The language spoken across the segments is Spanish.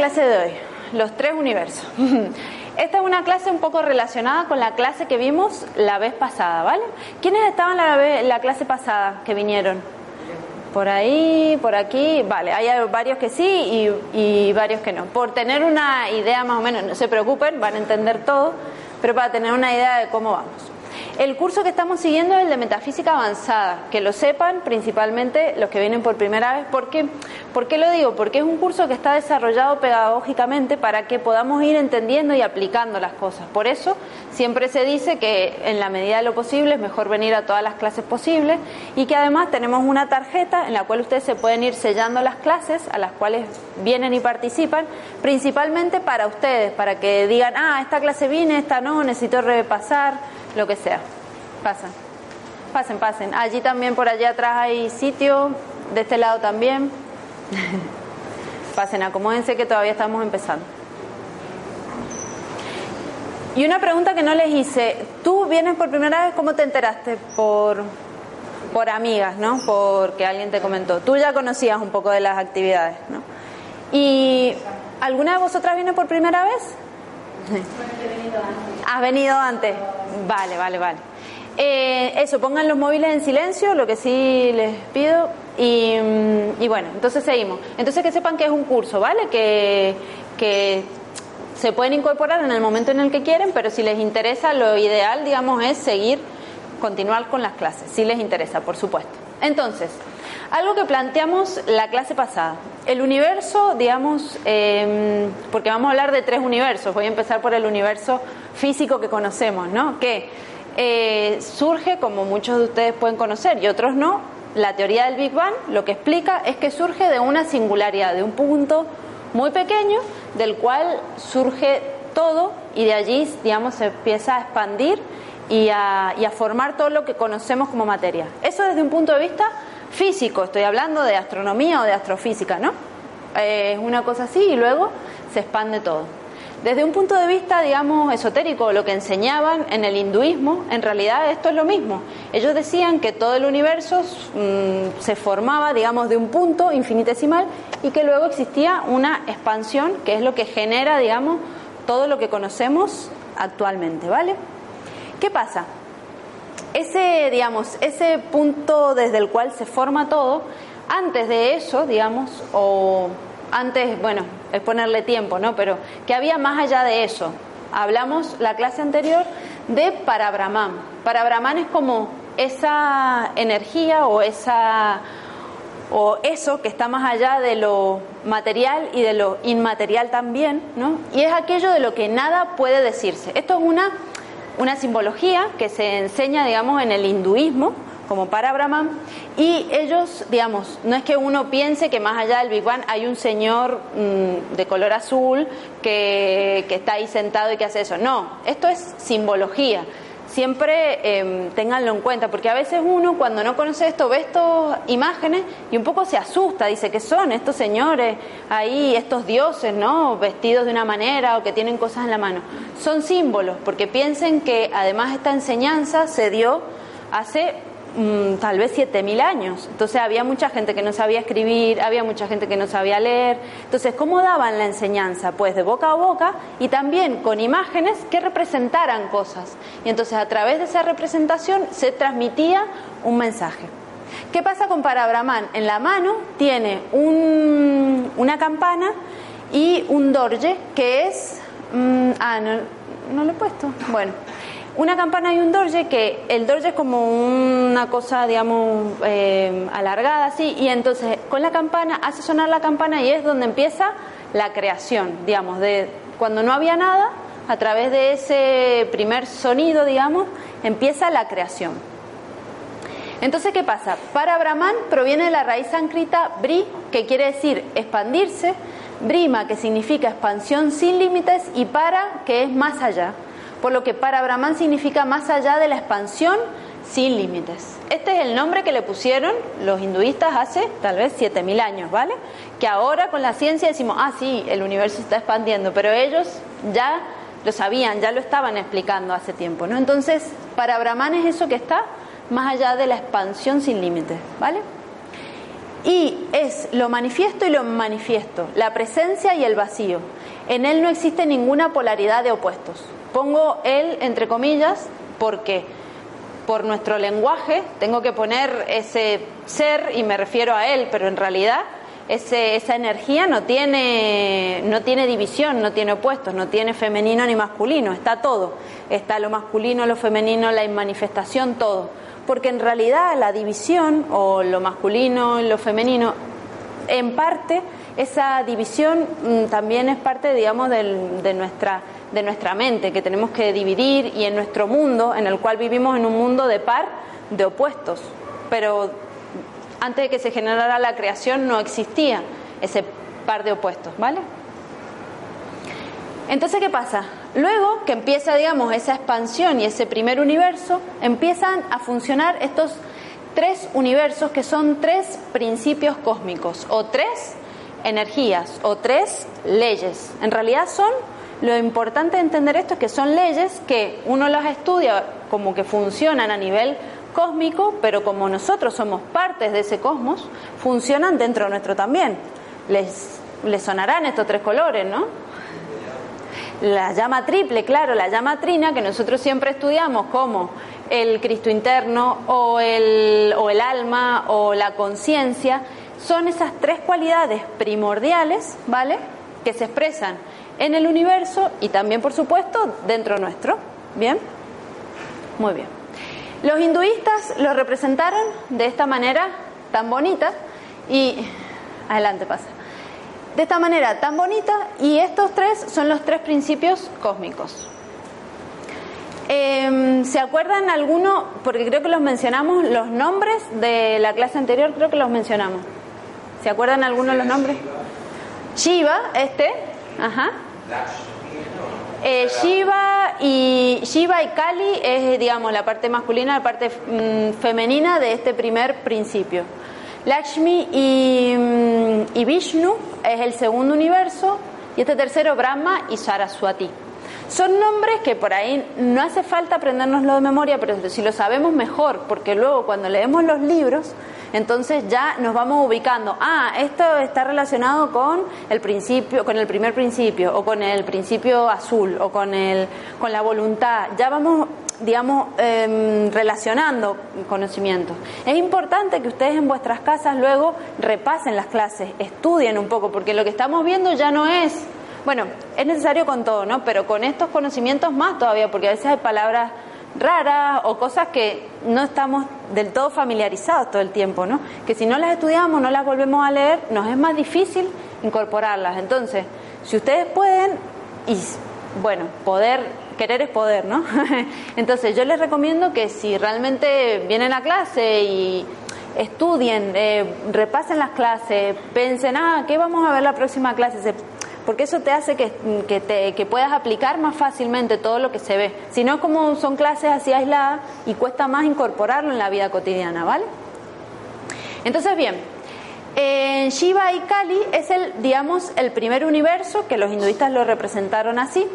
Clase de hoy, los tres universos. Esta es una clase un poco relacionada con la clase que vimos la vez pasada, ¿vale? ¿Quiénes estaban la, ve- la clase pasada que vinieron? Por ahí, por aquí, vale, hay varios que sí y, y varios que no. Por tener una idea más o menos, no se preocupen, van a entender todo, pero para tener una idea de cómo vamos. El curso que estamos siguiendo es el de metafísica avanzada, que lo sepan principalmente los que vienen por primera vez. ¿Por qué? ¿Por qué lo digo? Porque es un curso que está desarrollado pedagógicamente para que podamos ir entendiendo y aplicando las cosas. Por eso siempre se dice que en la medida de lo posible es mejor venir a todas las clases posibles y que además tenemos una tarjeta en la cual ustedes se pueden ir sellando las clases a las cuales vienen y participan, principalmente para ustedes, para que digan, ah, esta clase vine, esta no, necesito repasar, lo que sea. Pasen, pasen, pasen. Allí también, por allá atrás hay sitio, de este lado también. pasen, acomódense que todavía estamos empezando. Y una pregunta que no les hice, tú vienes por primera vez, ¿cómo te enteraste? Por, por amigas, ¿no? Porque alguien te comentó. Tú ya conocías un poco de las actividades, ¿no? ¿Y alguna de vosotras viene por primera vez? Has venido antes. Vale, vale, vale. Eh, eso, pongan los móviles en silencio, lo que sí les pido. Y, mm, y bueno, entonces seguimos. Entonces que sepan que es un curso, ¿vale? Que, que se pueden incorporar en el momento en el que quieren, pero si les interesa, lo ideal, digamos, es seguir, continuar con las clases, si les interesa, por supuesto. Entonces, algo que planteamos la clase pasada. El universo, digamos, eh, porque vamos a hablar de tres universos. Voy a empezar por el universo físico que conocemos, ¿no? Que eh, surge, como muchos de ustedes pueden conocer y otros no, la teoría del Big Bang lo que explica es que surge de una singularidad, de un punto muy pequeño del cual surge todo y de allí, digamos, se empieza a expandir y a, y a formar todo lo que conocemos como materia. Eso desde un punto de vista físico, estoy hablando de astronomía o de astrofísica, ¿no? Eh, Es una cosa así y luego se expande todo. Desde un punto de vista, digamos, esotérico, lo que enseñaban en el hinduismo, en realidad esto es lo mismo. Ellos decían que todo el universo mm, se formaba, digamos, de un punto infinitesimal y que luego existía una expansión, que es lo que genera, digamos, todo lo que conocemos actualmente, ¿vale? ¿Qué pasa? Ese, digamos, ese punto desde el cual se forma todo, antes de eso, digamos, o antes, bueno, es ponerle tiempo, ¿no? Pero que había más allá de eso. Hablamos la clase anterior de Parabrahman. Parabrahman es como esa energía o esa o eso que está más allá de lo material y de lo inmaterial también, ¿no? Y es aquello de lo que nada puede decirse. Esto es una una simbología que se enseña, digamos, en el hinduismo, como para Brahman, y ellos, digamos, no es que uno piense que más allá del Big Bang hay un señor mmm, de color azul que, está ahí sentado y que hace eso. No, esto es simbología. Siempre eh, ténganlo en cuenta, porque a veces uno cuando no conoce esto ve estas imágenes y un poco se asusta, dice que son estos señores ahí, estos dioses, ¿no? Vestidos de una manera o que tienen cosas en la mano. Son símbolos, porque piensen que además esta enseñanza se dio hace mm, tal vez 7.000 años. Entonces había mucha gente que no sabía escribir, había mucha gente que no sabía leer. Entonces, ¿cómo daban la enseñanza? Pues de boca a boca y también con imágenes que representaran cosas. Y entonces a través de esa representación se transmitía un mensaje. ¿Qué pasa con Parabrahman? En la mano tiene una campana y un dorje que es... Mm, ah, no, no lo he puesto. Bueno, una campana y un dorje que el dorje es como una cosa, digamos, eh, alargada así, y entonces con la campana hace sonar la campana y es donde empieza la creación, digamos, de cuando no había nada, a través de ese primer sonido, digamos, empieza la creación. Entonces, ¿qué pasa? Para Brahman proviene de la raíz sánscrita bri, que quiere decir expandirse, brima, que significa expansión sin límites, y para, que es más allá. Por lo que para Brahman significa más allá de la expansión sin límites. Este es el nombre que le pusieron los hinduistas hace tal vez 7000 años, ¿vale? Que ahora con la ciencia decimos, ah, sí, el universo está expandiendo, pero ellos ya lo sabían, ya lo estaban explicando hace tiempo, ¿no? Entonces, para Brahman es eso que está más allá de la expansión sin límites, ¿vale? Y es lo manifiesto y lo manifiesto, la presencia y el vacío. En él no existe ninguna polaridad de opuestos. Pongo él entre comillas porque por nuestro lenguaje tengo que poner ese ser y me refiero a él, pero en realidad ese, esa energía no tiene, no tiene división, no tiene opuestos, no tiene femenino ni masculino, está todo. Está lo masculino, lo femenino, la manifestación, todo porque en realidad la división o lo masculino y lo femenino, en parte esa división mm, también es parte, digamos, de, nuestra, de nuestra mente, que tenemos que dividir y en nuestro mundo, en el cual vivimos en un mundo de par, de opuestos. Pero antes de que se generara la creación no existía ese par de opuestos, ¿vale? Entonces, ¿qué pasa? Luego que empieza, digamos, esa expansión y ese primer universo, empiezan a funcionar estos tres universos que son tres principios cósmicos o tres energías o tres leyes. En realidad son, lo importante de entender esto es que son leyes que uno las estudia como que funcionan a nivel cósmico, pero como nosotros somos partes de ese cosmos, funcionan dentro nuestro también. Les, les sonarán estos tres colores, ¿no? la llama triple, claro, la llama trina que nosotros siempre estudiamos como el Cristo interno o el, o el alma o la conciencia, son esas tres cualidades primordiales, ¿vale? Que se expresan en el universo y también, por supuesto, dentro nuestro. ¿Bien? Muy bien. Los hinduistas lo representaron de esta manera tan bonita y... Adelante, pasa de esta manera tan bonita y estos tres son los tres principios cósmicos. Em, ¿Se acuerdan alguno? Porque creo que los mencionamos, los nombres de la clase anterior creo que los mencionamos. ¿Se acuerdan alguno de los nombres? Shiva, este, ajá. Eh, Shiva y Shiva y Kali es, digamos, la parte masculina, la parte mm, femenina de este primer principio. Lakshmi mm, y, Vishnu es el segundo universo y este tercero Brahma y Saraswati. Son nombres que por ahí no hace falta aprendernoslo de memoria, pero si lo sabemos mejor, porque luego cuando leemos los libros, entonces ya nos vamos ubicando. Ah, esto está relacionado con el principio, con el primer principio, o con el principio azul, o con el, con la voluntad. Ya vamos digamos, em, relacionando conocimientos. Es importante que ustedes en vuestras casas luego repasen las clases, estudien un poco, porque lo que estamos viendo ya no es, bueno, es necesario con todo, ¿no? Pero con estos conocimientos más todavía, porque a veces hay palabras raras o cosas que no estamos del todo familiarizados todo el tiempo, ¿no? Que si no las estudiamos, no las volvemos a leer, nos es más difícil incorporarlas. Entonces, si ustedes pueden, y bueno, poder querer es poder, ¿no? Entonces yo les recomiendo que si realmente vienen a clase y estudien, eh, repasen las clases, piensen, ah, ¿qué vamos a ver la próxima clase? Porque eso te hace que, que, te, puedas aplicar más fácilmente todo lo que se ve. Si no, como son clases así aisladas y cuesta más incorporarlo en la vida cotidiana, ¿vale? Entonces, bien, en Shiva y Kali es el, digamos, el primer universo que los hinduistas lo representaron así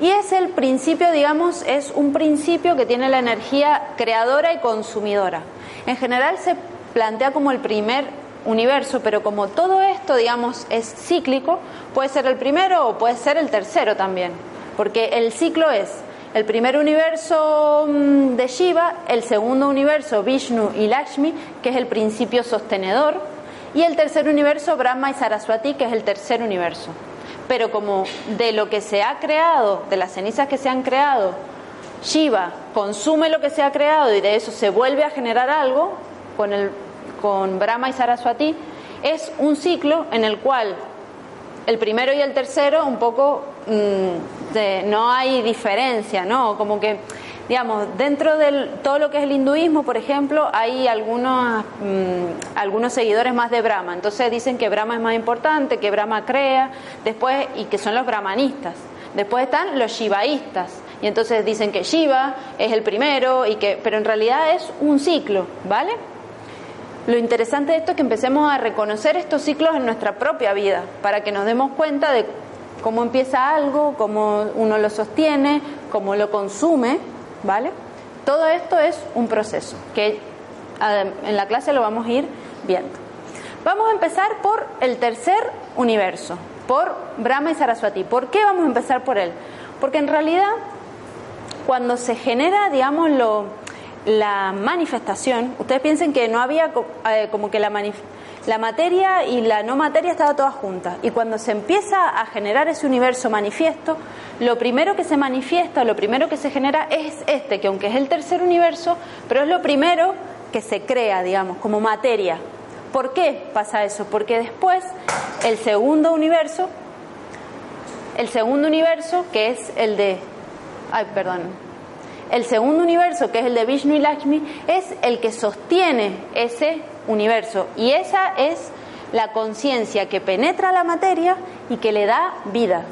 y es el principio, digamos, es un principio que tiene la energía creadora y consumidora. En general se plantea como el primer universo, pero como todo esto, digamos, es cíclico, puede ser el primero o puede ser el tercero también, porque el ciclo es el primer universo mm, de Shiva, el segundo universo Vishnu y Lakshmi, que es el principio sostenedor, y el tercer universo Brahma y Saraswati, que es el tercer universo. Pero como de lo que se ha creado, de las cenizas que se han creado, Shiva consume lo que se ha creado y de eso se vuelve a generar algo con, el, con Brahma y Saraswati, es un ciclo en el cual el primero y el tercero un poco mm, no hay diferencia, ¿no? Como que, digamos, dentro de todo lo que es el hinduismo, por ejemplo, hay algunos, mm, algunos seguidores más de Brahma. Entonces dicen que Brahma es más importante, que Brahma crea, después, y que son los brahmanistas. Después están los shivaístas. Y entonces dicen que Shiva es el primero, y que, pero en realidad es un ciclo, ¿vale? Lo interesante de esto es que empecemos a reconocer estos ciclos en nuestra propia vida, para que nos demos cuenta de cómo empieza algo, cómo uno lo sostiene, cómo lo consume, ¿vale? Todo esto es un proceso que en la clase lo vamos a ir viendo. Vamos a empezar por el tercer universo, por Brahma y Saraswati. ¿Por qué vamos a empezar por él? Porque en realidad cuando se genera, digamos, lo, la manifestación, ustedes piensen que no había eh, como que la, la materia y la no materia estaba toda junta. Y cuando se empieza a generar ese universo manifiesto, lo primero que se manifiesta, lo primero que se genera es este, que aunque es el tercer universo, pero es lo primero que se crea, digamos, como materia. ¿Por qué pasa eso? Porque después el segundo universo, el segundo universo, que es el de, ay, perdón, el segundo universo, que es el de Vishnu y Lakshmi, es el que sostiene ese universo. Y esa es la conciencia que penetra la materia y que le da vida.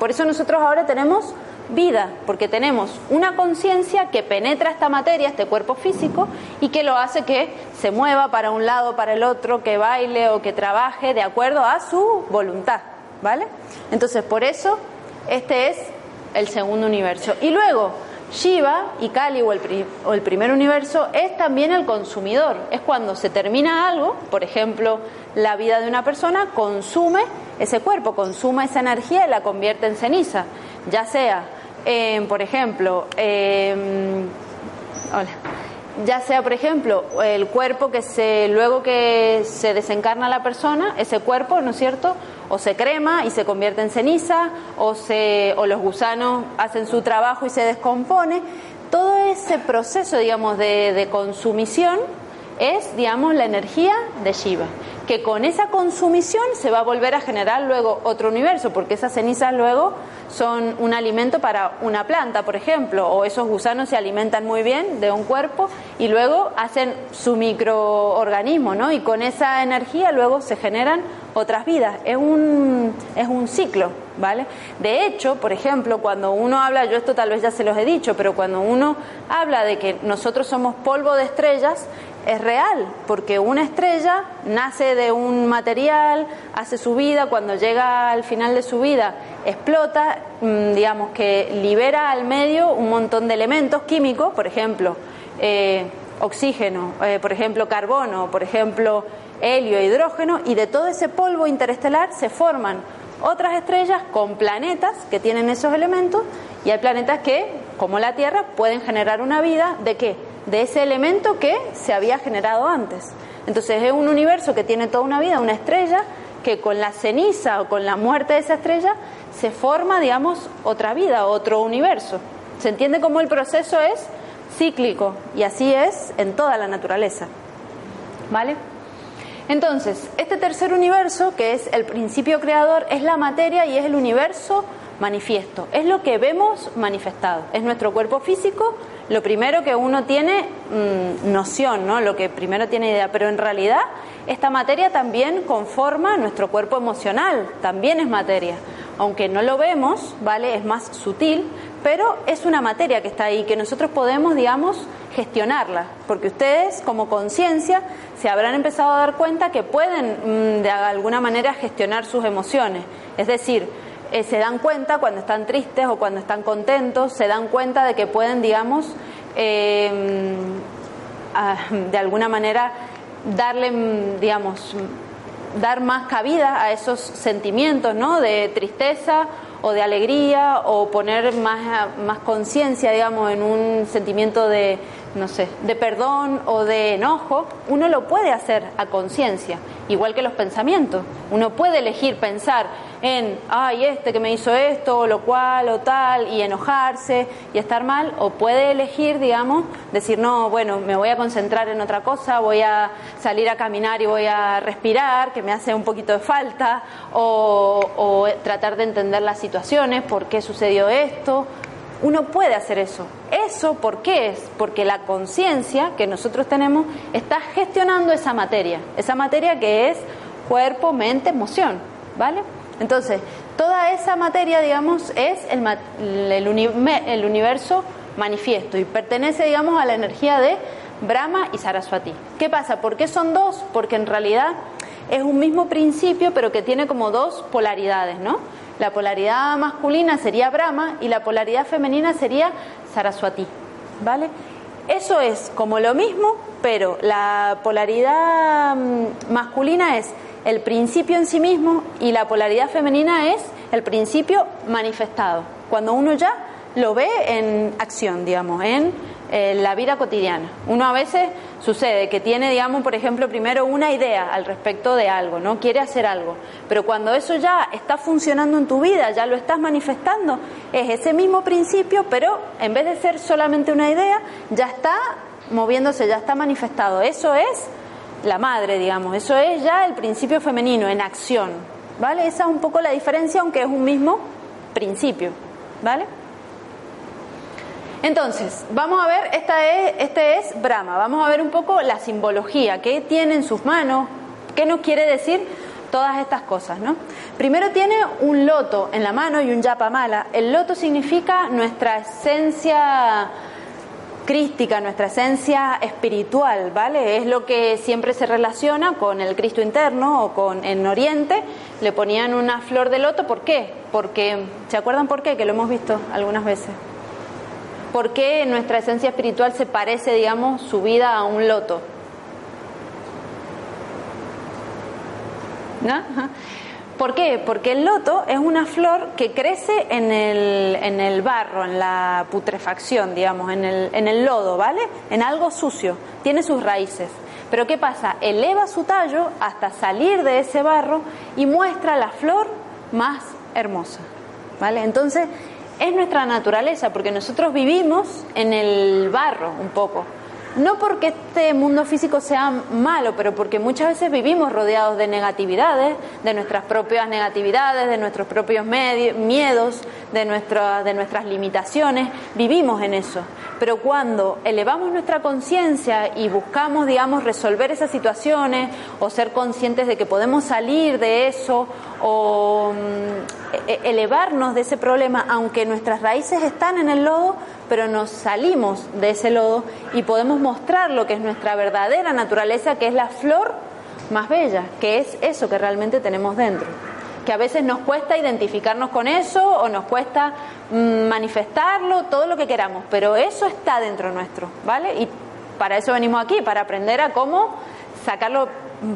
Por eso nosotros ahora tenemos vida, porque tenemos una conciencia que penetra esta materia, este cuerpo físico, y que lo hace que se mueva para un lado, para el otro, que baile o que trabaje de acuerdo a su voluntad, ¿vale? Entonces, por eso, este es el segundo universo. Y luego, Shiva y Kali o el, primer universo es también el consumidor. Es cuando se termina algo, por ejemplo, la vida de una persona, consume ese cuerpo, consume esa energía y la convierte en ceniza. Ya sea, por ejemplo, ya sea, por ejemplo, el cuerpo que se, luego que se desencarna la persona, ese cuerpo, ¿no es cierto? O se crema y se convierte en ceniza, o, se, o los gusanos hacen su trabajo y se descompone. Todo ese proceso, digamos, de, de consumición es, digamos, la energía de Shiva, que con esa consumición se va a volver a generar luego otro universo, porque esas cenizas luego son un alimento para una planta, por ejemplo, o esos gusanos se alimentan muy bien de un cuerpo y luego hacen su microorganismo, ¿no? Y con esa energía luego se generan otras vidas. Es un, es un ciclo, ¿vale? De hecho, por ejemplo, cuando uno habla, yo esto tal vez ya se los he dicho, pero cuando uno habla de que nosotros somos polvo de estrellas, es real, porque una estrella nace de un material, hace su vida, cuando llega al final de su vida explota, mm, digamos que libera al medio un montón de elementos químicos, por ejemplo, eh, oxígeno, eh, por ejemplo, carbono, por ejemplo, helio, hidrógeno, y de todo ese polvo interestelar se forman otras estrellas con planetas que tienen esos elementos, y hay planetas que, como la Tierra, pueden generar una vida de qué? De ese elemento que se había generado antes. Entonces es un universo que tiene toda una vida, una estrella, que con la ceniza o con la muerte de esa estrella se forma, digamos, otra vida, otro universo. ¿Se entiende cómo el proceso es cíclico? Y así es en toda la naturaleza. ¿Vale? Entonces, este tercer universo, que es el principio creador, es la materia y es el universo manifiesto. Es lo que vemos manifestado. Es nuestro cuerpo físico, lo primero que uno tiene mm, noción, ¿no? Lo que primero tiene idea. Pero en realidad, esta materia también conforma nuestro cuerpo emocional, también es materia. Aunque no lo vemos, ¿vale? Es más sutil, pero es una materia que está ahí, que nosotros podemos, digamos, gestionarla, porque ustedes como conciencia se habrán empezado a dar cuenta que pueden mm, de alguna manera gestionar sus emociones. Es decir, eh, se dan cuenta cuando están tristes o cuando están contentos, se dan cuenta de que pueden, digamos, em, de alguna manera darle, digamos, dar más cabida a esos sentimientos, ¿no? De tristeza o de alegría o poner más, más conciencia, digamos, en un sentimiento de, no sé, de perdón o de enojo, uno lo puede hacer a conciencia, igual que los pensamientos. Uno puede elegir pensar en, ay, este que me hizo esto, o lo cual, o tal, y enojarse y estar mal, o puede elegir, digamos, decir, no, bueno, me voy a concentrar en otra cosa, voy a salir a caminar y voy a respirar, que me hace un poquito de falta, o, o tratar de entender las situaciones, por qué sucedió esto, uno puede hacer eso. ¿Eso por qué es? Porque la conciencia que nosotros tenemos está gestionando esa materia, esa materia que es cuerpo, mente, emoción, ¿vale? Entonces, toda esa materia, digamos, es el, universo manifiesto y pertenece, digamos, a la energía de Brahma y Saraswati. ¿Qué pasa? ¿Por qué son dos? Porque en realidad es un mismo principio, pero que tiene como dos polaridades, ¿no? La polaridad masculina sería Brahma y la polaridad femenina sería Saraswati, ¿vale? Eso es como lo mismo, pero la polaridad mm, masculina es el principio en sí mismo y la polaridad femenina es el principio manifestado. Cuando uno ya lo ve en acción, digamos, en eh, la vida cotidiana. Uno a veces sucede que tiene, digamos, por ejemplo, primero una idea al respecto de algo, ¿no? Quiere hacer algo, pero cuando eso ya está funcionando en tu vida, ya lo estás manifestando, es ese mismo principio, pero en vez de ser solamente una idea, ya está moviéndose, ya está manifestado. Eso es la madre, digamos, eso es ya el principio femenino en acción, ¿vale? Esa es un poco la diferencia, aunque es un mismo principio, ¿vale? Entonces, vamos a ver, esta es, este es Brahma, vamos a ver un poco la simbología, qué tiene en sus manos, qué nos quiere decir todas estas cosas, ¿no? Primero tiene un loto en la mano y un yapamala. El loto significa nuestra esencia crística, nuestra esencia espiritual, ¿vale? Es lo que siempre se relaciona con el Cristo interno o con en Oriente le ponían una flor de loto, ¿por qué? Porque ¿se acuerdan por qué? Que lo hemos visto algunas veces. ¿Por qué nuestra esencia espiritual se parece, digamos, su vida a un loto? ¿No? ¿Por qué? Porque el loto es una flor que crece en el, en el barro, en la putrefacción, digamos, en el, en el lodo, ¿vale? En algo sucio, tiene sus raíces. Pero ¿qué pasa? Eleva su tallo hasta salir de ese barro y muestra la flor más hermosa, ¿vale? Entonces, es nuestra naturaleza, porque nosotros vivimos en el barro un poco. No porque este mundo físico sea malo, pero porque muchas veces vivimos rodeados de negatividades, de nuestras propias negatividades, de nuestros propios miedos, de, de nuestras limitaciones, vivimos en eso. Pero cuando elevamos nuestra conciencia y buscamos, digamos, resolver esas situaciones o ser conscientes de que podemos salir de eso o mm, e-, elevarnos de ese problema, aunque nuestras raíces están en el lodo, pero nos salimos de ese lodo y podemos mostrar lo que es nuestra verdadera naturaleza, que es la flor más bella, que es eso que realmente tenemos dentro. Que a veces nos cuesta identificarnos con eso o nos cuesta mm, manifestarlo, todo lo que queramos, pero eso está dentro nuestro, ¿vale? Y para eso venimos aquí, para aprender a cómo sacarlo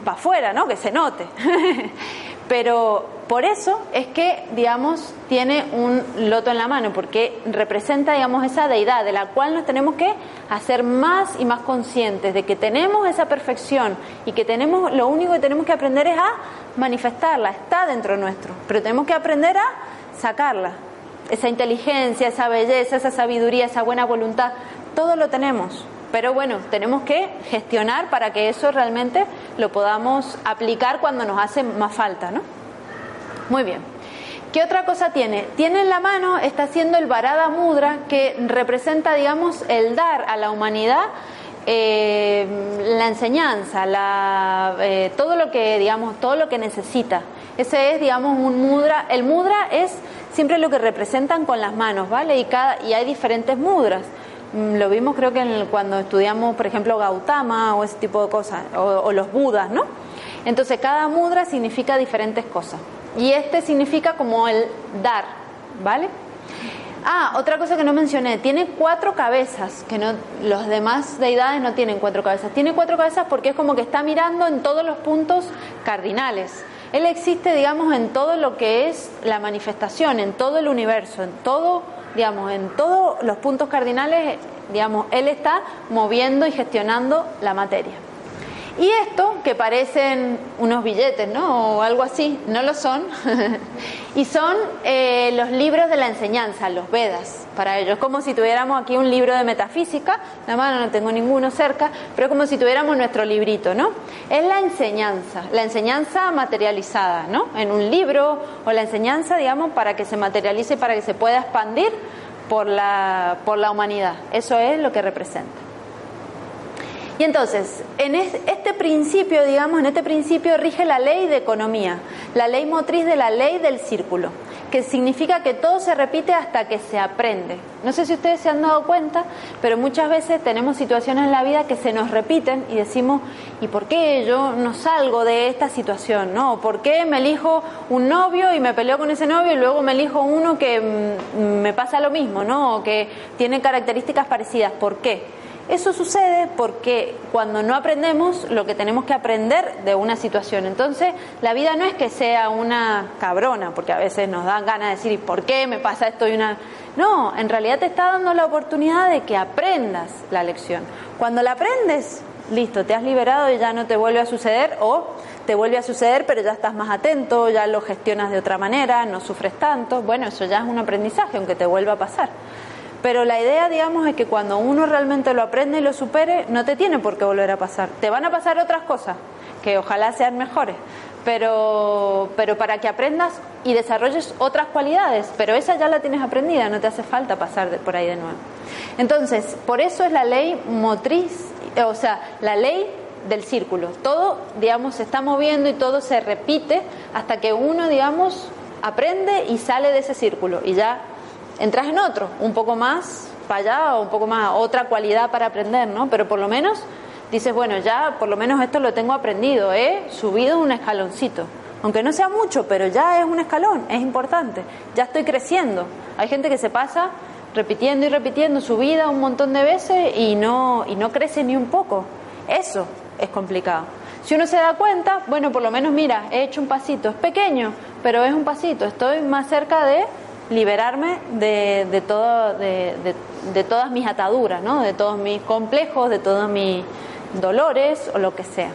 para afuera, ¿no? Que se note. Pero por eso es que, digamos, tiene un loto en la mano, porque representa, digamos, esa deidad de la cual nos tenemos que hacer más y más conscientes de que tenemos esa perfección y que tenemos, lo único que tenemos que aprender es a manifestarla, está dentro nuestro, pero tenemos que aprender a sacarla. Esa inteligencia, esa belleza, esa sabiduría, esa buena voluntad, todo lo tenemos. Pero bueno, tenemos que gestionar para que eso realmente lo podamos aplicar cuando nos hace más falta, ¿no? Muy bien. ¿Qué otra cosa tiene? Tiene en la mano, está haciendo el Varada Mudra, que representa, digamos, el dar a la humanidad eh, la enseñanza, la, eh, todo lo que, digamos, todo lo que necesita. Ese es, digamos, un mudra. El mudra es siempre lo que representan con las manos, ¿vale? Y, cada, y hay diferentes mudras. Mm, lo vimos creo que cuando estudiamos, por ejemplo, Gautama o ese tipo de cosas, o, los Budas, ¿no? Entonces cada mudra significa diferentes cosas. Y este significa como el dar, ¿vale? Ah, otra cosa que no mencioné, tiene cuatro cabezas, que no, los demás deidades no tienen cuatro cabezas. Tiene cuatro cabezas porque es como que está mirando en todos los puntos cardinales. Él existe, digamos, en todo lo que es la manifestación, en todo el universo, en todo, digamos, en todos los puntos cardinales, digamos, Él está moviendo y gestionando la materia. Y esto, que parecen unos billetes, ¿no? O algo así, no lo son. y son eh, los libros de la enseñanza, los Vedas, para ellos. Como si tuviéramos aquí un libro de metafísica, la mano no tengo ninguno cerca, pero como si tuviéramos nuestro librito, ¿no? Es la enseñanza, la enseñanza materializada, ¿no? En un libro o la enseñanza, digamos, para que se materialice, para que se pueda expandir por la, por la humanidad. Eso es lo que representa. Y entonces, en este principio, digamos, en este principio rige la ley de economía, la ley motriz de la ley del círculo, que significa que todo se repite hasta que se aprende. No sé si ustedes se han dado cuenta, pero muchas veces tenemos situaciones en la vida que se nos repiten y decimos, ¿y por qué yo no salgo de esta situación? ¿No? ¿Por qué me elijo un novio y me peleo con ese novio y luego me elijo uno que mm, me pasa lo mismo, ¿no? O que tiene características parecidas? ¿Por qué? Eso sucede porque cuando no aprendemos lo que tenemos que aprender de una situación. Entonces, la vida no es que sea una cabrona, porque a veces nos dan ganas de decir, ¿y por qué me pasa esto? Y una... No, en realidad te está dando la oportunidad de que aprendas la lección. Cuando la aprendes, listo, te has liberado y ya no te vuelve a suceder o te vuelve a suceder, pero ya estás más atento, ya lo gestionas de otra manera, no sufres tanto. Bueno, eso ya es un aprendizaje, aunque te vuelva a pasar. Pero la idea, digamos, es que cuando uno realmente lo aprende y lo supere, no te tiene por qué volver a pasar. Te van a pasar otras cosas, que ojalá sean mejores, pero, pero para que aprendas y desarrolles otras cualidades, pero esa ya la tienes aprendida, no te hace falta pasar por ahí de nuevo. Entonces, por eso es la ley motriz, o sea, la ley del círculo. Todo, digamos, se está moviendo y todo se repite hasta que uno, digamos, aprende y sale de ese círculo y ya entras en otro, un poco más para allá o un poco más, otra cualidad para aprender, ¿no? Pero por lo menos dices, bueno, ya por lo menos esto lo tengo aprendido, he subido un escaloncito. Aunque no sea mucho, pero ya es un escalón, es importante. Ya estoy creciendo. Hay gente que se pasa repitiendo y repitiendo su vida un montón de veces y no, y no crece ni un poco. Eso es complicado. Si uno se da cuenta, bueno, por lo menos mira, he hecho un pasito, es pequeño, pero es un pasito, estoy más cerca de liberarme de, de, todo, de, de, todas mis ataduras, ¿no? de todos mis complejos, de todos mis dolores o lo que sea.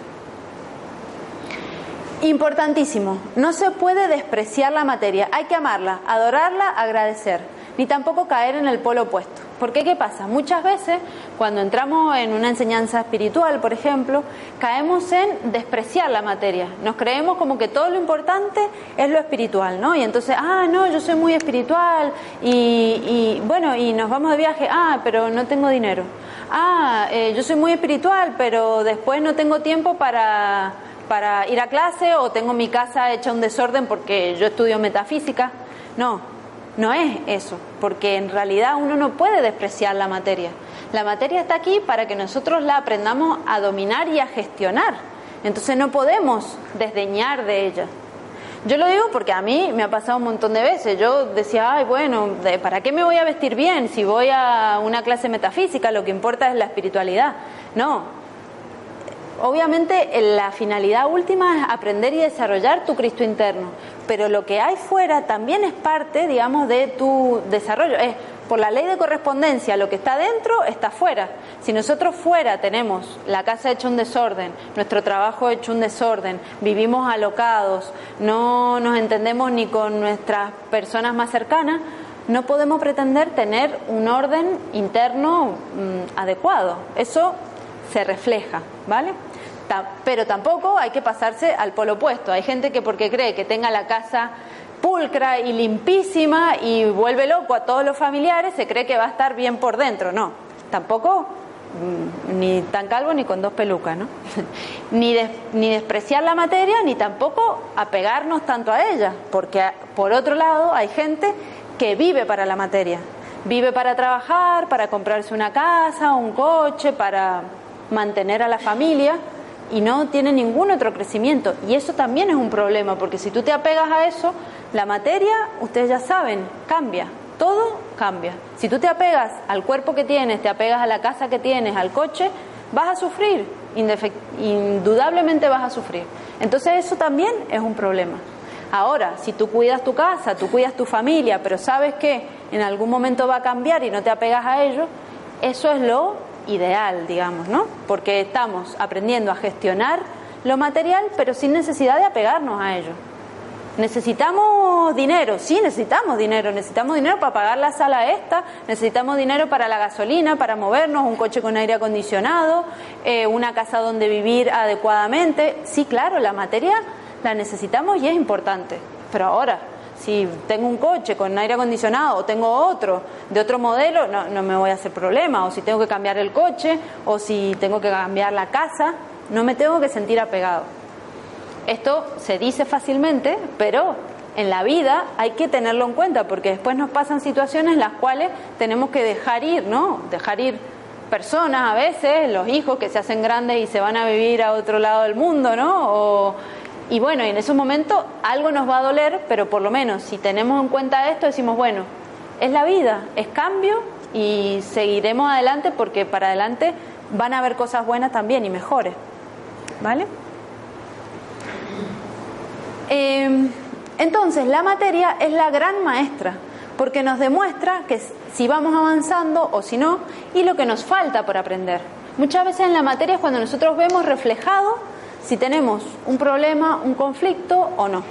Importantísimo, no se puede despreciar la materia, hay que amarla, adorarla, agradecer, ni tampoco caer en el polo opuesto. Porque ¿qué pasa? Muchas veces cuando entramos en una enseñanza espiritual, por ejemplo, caemos en despreciar la materia. Nos creemos como que todo lo importante es lo espiritual, ¿no? Y entonces, ah, no, yo soy muy espiritual y, bueno, y nos vamos de viaje, ah, pero no tengo dinero. Ah, eh, yo soy muy espiritual, pero después no tengo tiempo para, para ir a clase o tengo mi casa hecha un desorden porque yo estudio metafísica. No, no es eso, porque en realidad uno no puede despreciar la materia. La materia está aquí para que nosotros la aprendamos a dominar y a gestionar. Entonces no podemos desdeñar de ella. Yo lo digo porque a mí me ha pasado un montón de veces. Yo decía, ay, bueno, ¿para qué me voy a vestir bien si voy a una clase metafísica? Lo que importa es la espiritualidad. No, Obviamente la finalidad última es aprender y desarrollar tu Cristo interno, pero lo que hay fuera también es parte, digamos, de tu desarrollo. Es por la ley de correspondencia, lo que está dentro está fuera. Si nosotros fuera tenemos la casa hecha un desorden, nuestro trabajo hecho un desorden, vivimos alocados, no nos entendemos ni con nuestras personas más cercanas, no podemos pretender tener un orden interno mm, adecuado. Eso se refleja, ¿vale? Pero tampoco hay que pasarse al polo opuesto. Hay gente que porque cree que tenga la casa pulcra y limpísima y vuelve loco a todos los familiares, se cree que va a estar bien por dentro. No, tampoco mm, ni tan calvo ni con dos pelucas, ¿no? ni, ni despreciar la materia, ni tampoco apegarnos tanto a ella, porque por otro lado hay gente que vive para la materia, vive para trabajar, para comprarse una casa, un coche, para mantener a la familia, y no tiene ningún otro crecimiento. Y eso también es un problema, porque si tú te apegas a eso, la materia, ustedes ya saben, cambia. todo cambia. Si tú te apegas al cuerpo que tienes, te apegas a la casa que tienes, al coche, vas a sufrir, indudablemente vas a sufrir. Entonces eso también es un problema. Ahora, si tú cuidas tu casa, tú cuidas tu familia, pero sabes que en algún momento va a cambiar y no te apegas a ello, eso es lo ideal, digamos, ¿no? Porque estamos aprendiendo a gestionar lo material, pero sin necesidad de apegarnos a ello. Necesitamos dinero, sí, necesitamos dinero, necesitamos dinero para pagar la sala esta, necesitamos dinero para la gasolina, para movernos, un coche con aire acondicionado, eh, una casa donde vivir adecuadamente. Sí, claro, la materia la necesitamos y es importante, pero ahora, si tengo un coche con aire acondicionado o tengo otro de otro modelo, no, no me voy a hacer problema, o si tengo que cambiar el coche, o si tengo que cambiar la casa, no me tengo que sentir apegado. Esto se dice fácilmente, pero en la vida hay que tenerlo en cuenta porque después nos pasan situaciones en las cuales tenemos que dejar ir, ¿no? Dejar ir personas a veces, los hijos que se hacen grandes y se van a vivir a otro lado del mundo, ¿no? Y bueno, en ese momento algo nos va a doler, pero por lo menos si tenemos en cuenta esto, decimos, bueno, es la vida, es cambio y seguiremos adelante porque para adelante van a haber cosas buenas también y mejores. ¿Vale? Em, entonces, la materia es la gran maestra, porque nos demuestra que si vamos avanzando o si no, y lo que nos falta por aprender. Muchas veces en la materia es cuando nosotros vemos reflejado si tenemos un problema, un conflicto o no.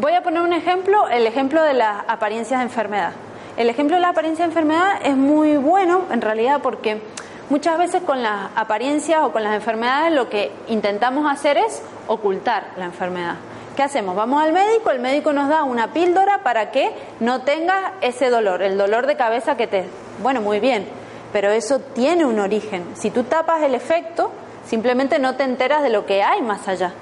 Voy a poner un ejemplo, el ejemplo de las apariencias de enfermedad. El ejemplo de la apariencia de enfermedad es muy bueno en realidad porque muchas veces con las apariencias o con las enfermedades lo que intentamos hacer es ocultar la enfermedad. ¿Qué hacemos? Vamos al médico, el médico nos da una píldora para que no tengas ese dolor, el dolor de cabeza que te... Bueno, muy bien, pero eso tiene un origen. Si tú tapas el efecto, simplemente no te enteras de lo que hay más allá.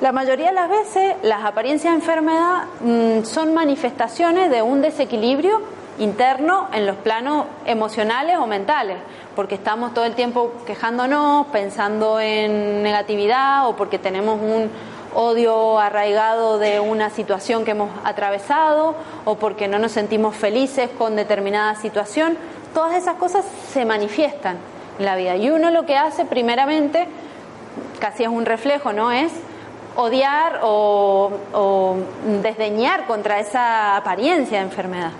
La mayoría de las veces las apariencias de enfermedad mm, son manifestaciones de un desequilibrio interno en los planos emocionales o mentales, porque estamos todo el tiempo quejándonos, pensando en negatividad o porque tenemos un odio arraigado de una situación que hemos atravesado o porque no nos sentimos felices con determinada situación. Todas esas cosas se manifiestan en la vida. Y uno lo que hace primeramente, casi es un reflejo, ¿no? Es odiar o, o desdeñar contra esa apariencia de enfermedad.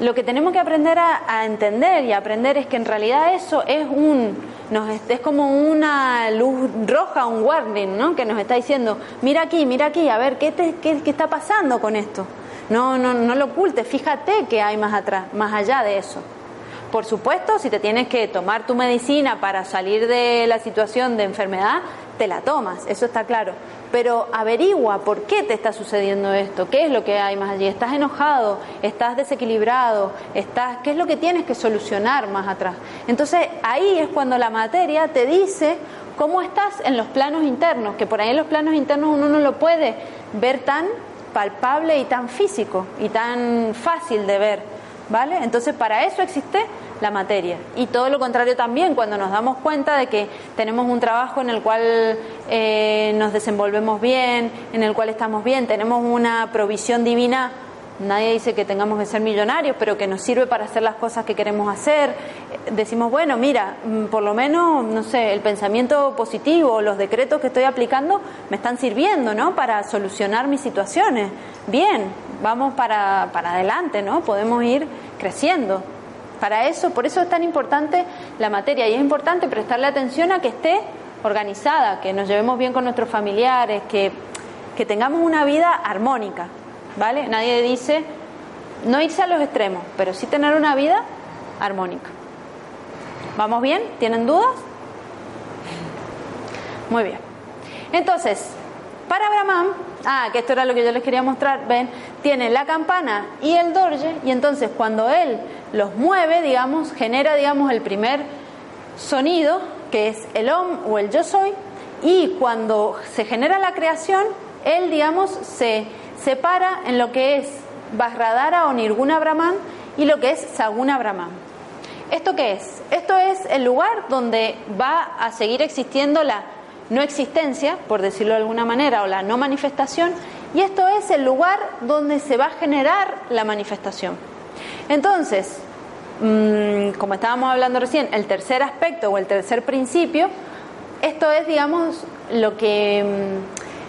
Lo que tenemos que aprender a, entender y aprender es que en realidad eso es un nos, es como una luz roja, un warning, ¿no? Que nos está diciendo, mira aquí, mira aquí, a ver, ¿qué, te, qué, qué está pasando con esto? No, no, no lo ocultes, fíjate que hay más atrás, más allá de eso. Por supuesto, si te tienes que tomar tu medicina para salir de la situación de enfermedad, te la tomas, eso está claro. Pero averigua por qué te está sucediendo esto, qué es lo que hay más allí. ¿Estás enojado? ¿Estás desequilibrado? ¿Estás, ¿Qué es lo que tienes que solucionar más atrás? Entonces ahí es cuando la materia te dice cómo estás en los planos internos, que por ahí en los planos internos uno no lo puede ver tan palpable y tan físico y tan fácil de ver, ¿vale? Entonces para eso existe la materia. Y todo lo contrario también, cuando nos damos cuenta de que tenemos un trabajo en el cual eh, nos desenvolvemos bien, en el cual estamos bien, tenemos una provisión divina, nadie dice que tengamos que ser millonarios, pero que nos sirve para hacer las cosas que queremos hacer. Decimos, bueno, mira, mm, por lo menos, no sé, el pensamiento positivo, los decretos que estoy aplicando me están sirviendo, ¿no? Para solucionar mis situaciones. Bien, vamos para, para adelante, ¿no? Podemos ir creciendo. Para eso, por eso es tan importante la materia y es importante prestarle atención a que esté organizada, que nos llevemos bien con nuestros familiares, que, que tengamos una vida armónica, ¿vale? Nadie dice no irse a los extremos, pero sí tener una vida armónica. ¿Vamos bien? ¿Tienen dudas? Muy bien. Entonces, para Brahman, ah, que esto era lo que yo les quería mostrar, ven, tiene la campana y el dorje, y entonces cuando él los mueve, digamos, genera, digamos, el primer sonido, que es el om o el yo soy, y cuando se genera la creación, él, digamos, se separa en lo que es Vajradara o Nirguna Brahman y lo que es Saguna Brahman. ¿Esto qué es? Esto es el lugar donde va a seguir existiendo la no existencia, por decirlo de alguna manera, o la no manifestación, y esto es el lugar donde se va a generar la manifestación. Entonces, mm, como estábamos hablando recién, el tercer aspecto o el tercer principio, esto es, digamos, lo que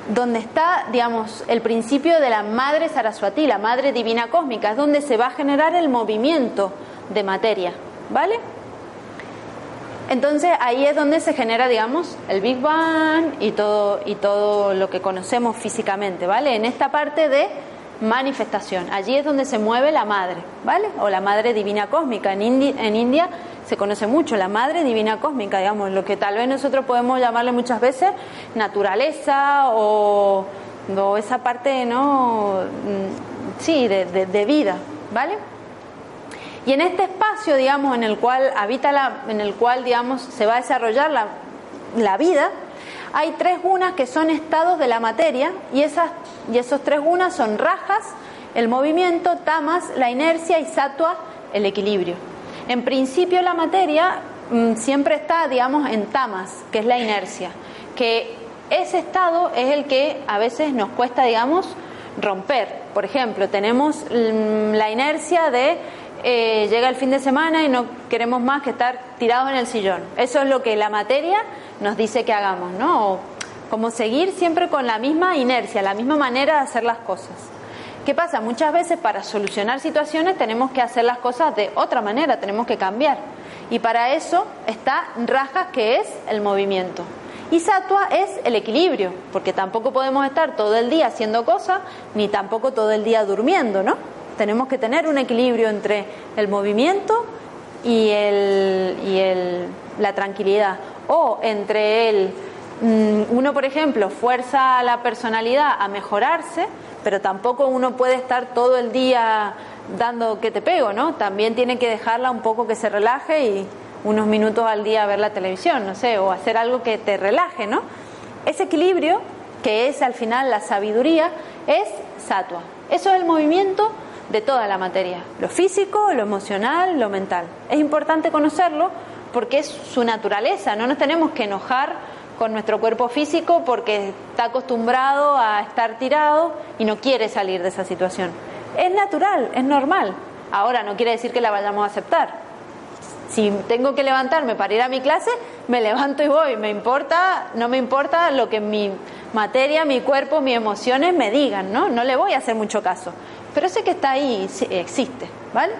mm, donde está, digamos, el principio de la madre Saraswati, la madre divina cósmica, es donde se va a generar el movimiento de materia, ¿vale? Entonces ahí es donde se genera, digamos, el Big Bang y todo, y todo lo que conocemos físicamente, ¿vale? En esta parte de manifestación, allí es donde se mueve la madre, ¿vale? O la madre divina cósmica. En, en India se conoce mucho la madre divina cósmica, digamos, lo que tal vez nosotros podemos llamarle muchas veces naturaleza o, esa parte, ¿no? Mm, sí, de, de vida, ¿vale? Y en este espacio, digamos, en el cual habita la, en el cual, digamos, se va a desarrollar la, vida, hay tres gunas que son estados de la materia y, esas, y esos tres gunas son rajas, el movimiento, tamas, la inercia y satua, el equilibrio. En principio la materia mm, siempre está, digamos, en tamas, que es la inercia, que ese estado es el que a veces nos cuesta, digamos, romper. Por ejemplo, tenemos mm, la inercia de eh, llega el fin de semana y no queremos más que estar tirados en el sillón. Eso es lo que la materia nos dice que hagamos, ¿no? como seguir siempre con la misma inercia, la misma manera de hacer las cosas. ¿Qué pasa? Muchas veces para solucionar situaciones tenemos que hacer las cosas de otra manera, tenemos que cambiar. Y para eso está rajas, que es el movimiento. Y satua es el equilibrio, porque tampoco podemos estar todo el día haciendo cosas, ni tampoco todo el día durmiendo, ¿no? Tenemos que tener un equilibrio entre el movimiento y, el, y el, la tranquilidad. O entre el, mm, uno, por ejemplo, fuerza a la personalidad a mejorarse, pero tampoco uno puede estar todo el día dando que te pego, ¿no? También tiene que dejarla un poco que se relaje y unos minutos al día ver la televisión, no sé, o hacer algo que te relaje, ¿no? Ese equilibrio, que es al final la sabiduría, es satua. Eso es el movimiento de toda la materia, lo físico, lo emocional, lo mental. Es importante conocerlo porque es su naturaleza, no nos tenemos que enojar con nuestro cuerpo físico porque está acostumbrado a estar tirado y no quiere salir de esa situación. Es natural, es normal. Ahora no quiere decir que la vayamos a aceptar. Si tengo que levantarme para ir a mi clase, me levanto y voy. Me importa, no me importa lo que mi materia, mi cuerpo, mis emociones me digan, ¿no? No le voy a hacer mucho caso pero ese que está ahí existe, ¿vale?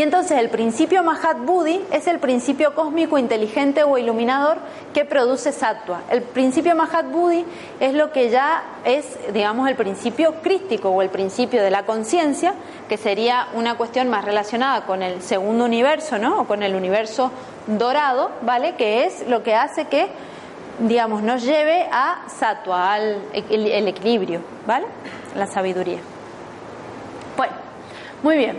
Y entonces el principio Mahat Buddhi es el principio cósmico inteligente o iluminador que produce Sattva. El principio Mahat Buddhi es lo que ya es, digamos, el principio crístico o el principio de la conciencia, que sería una cuestión más relacionada con el segundo universo, ¿no? O con el universo dorado, ¿vale? Que es lo que hace que, digamos, nos lleve a Sattva, al el equilibrio, ¿vale? La sabiduría. Muy bien.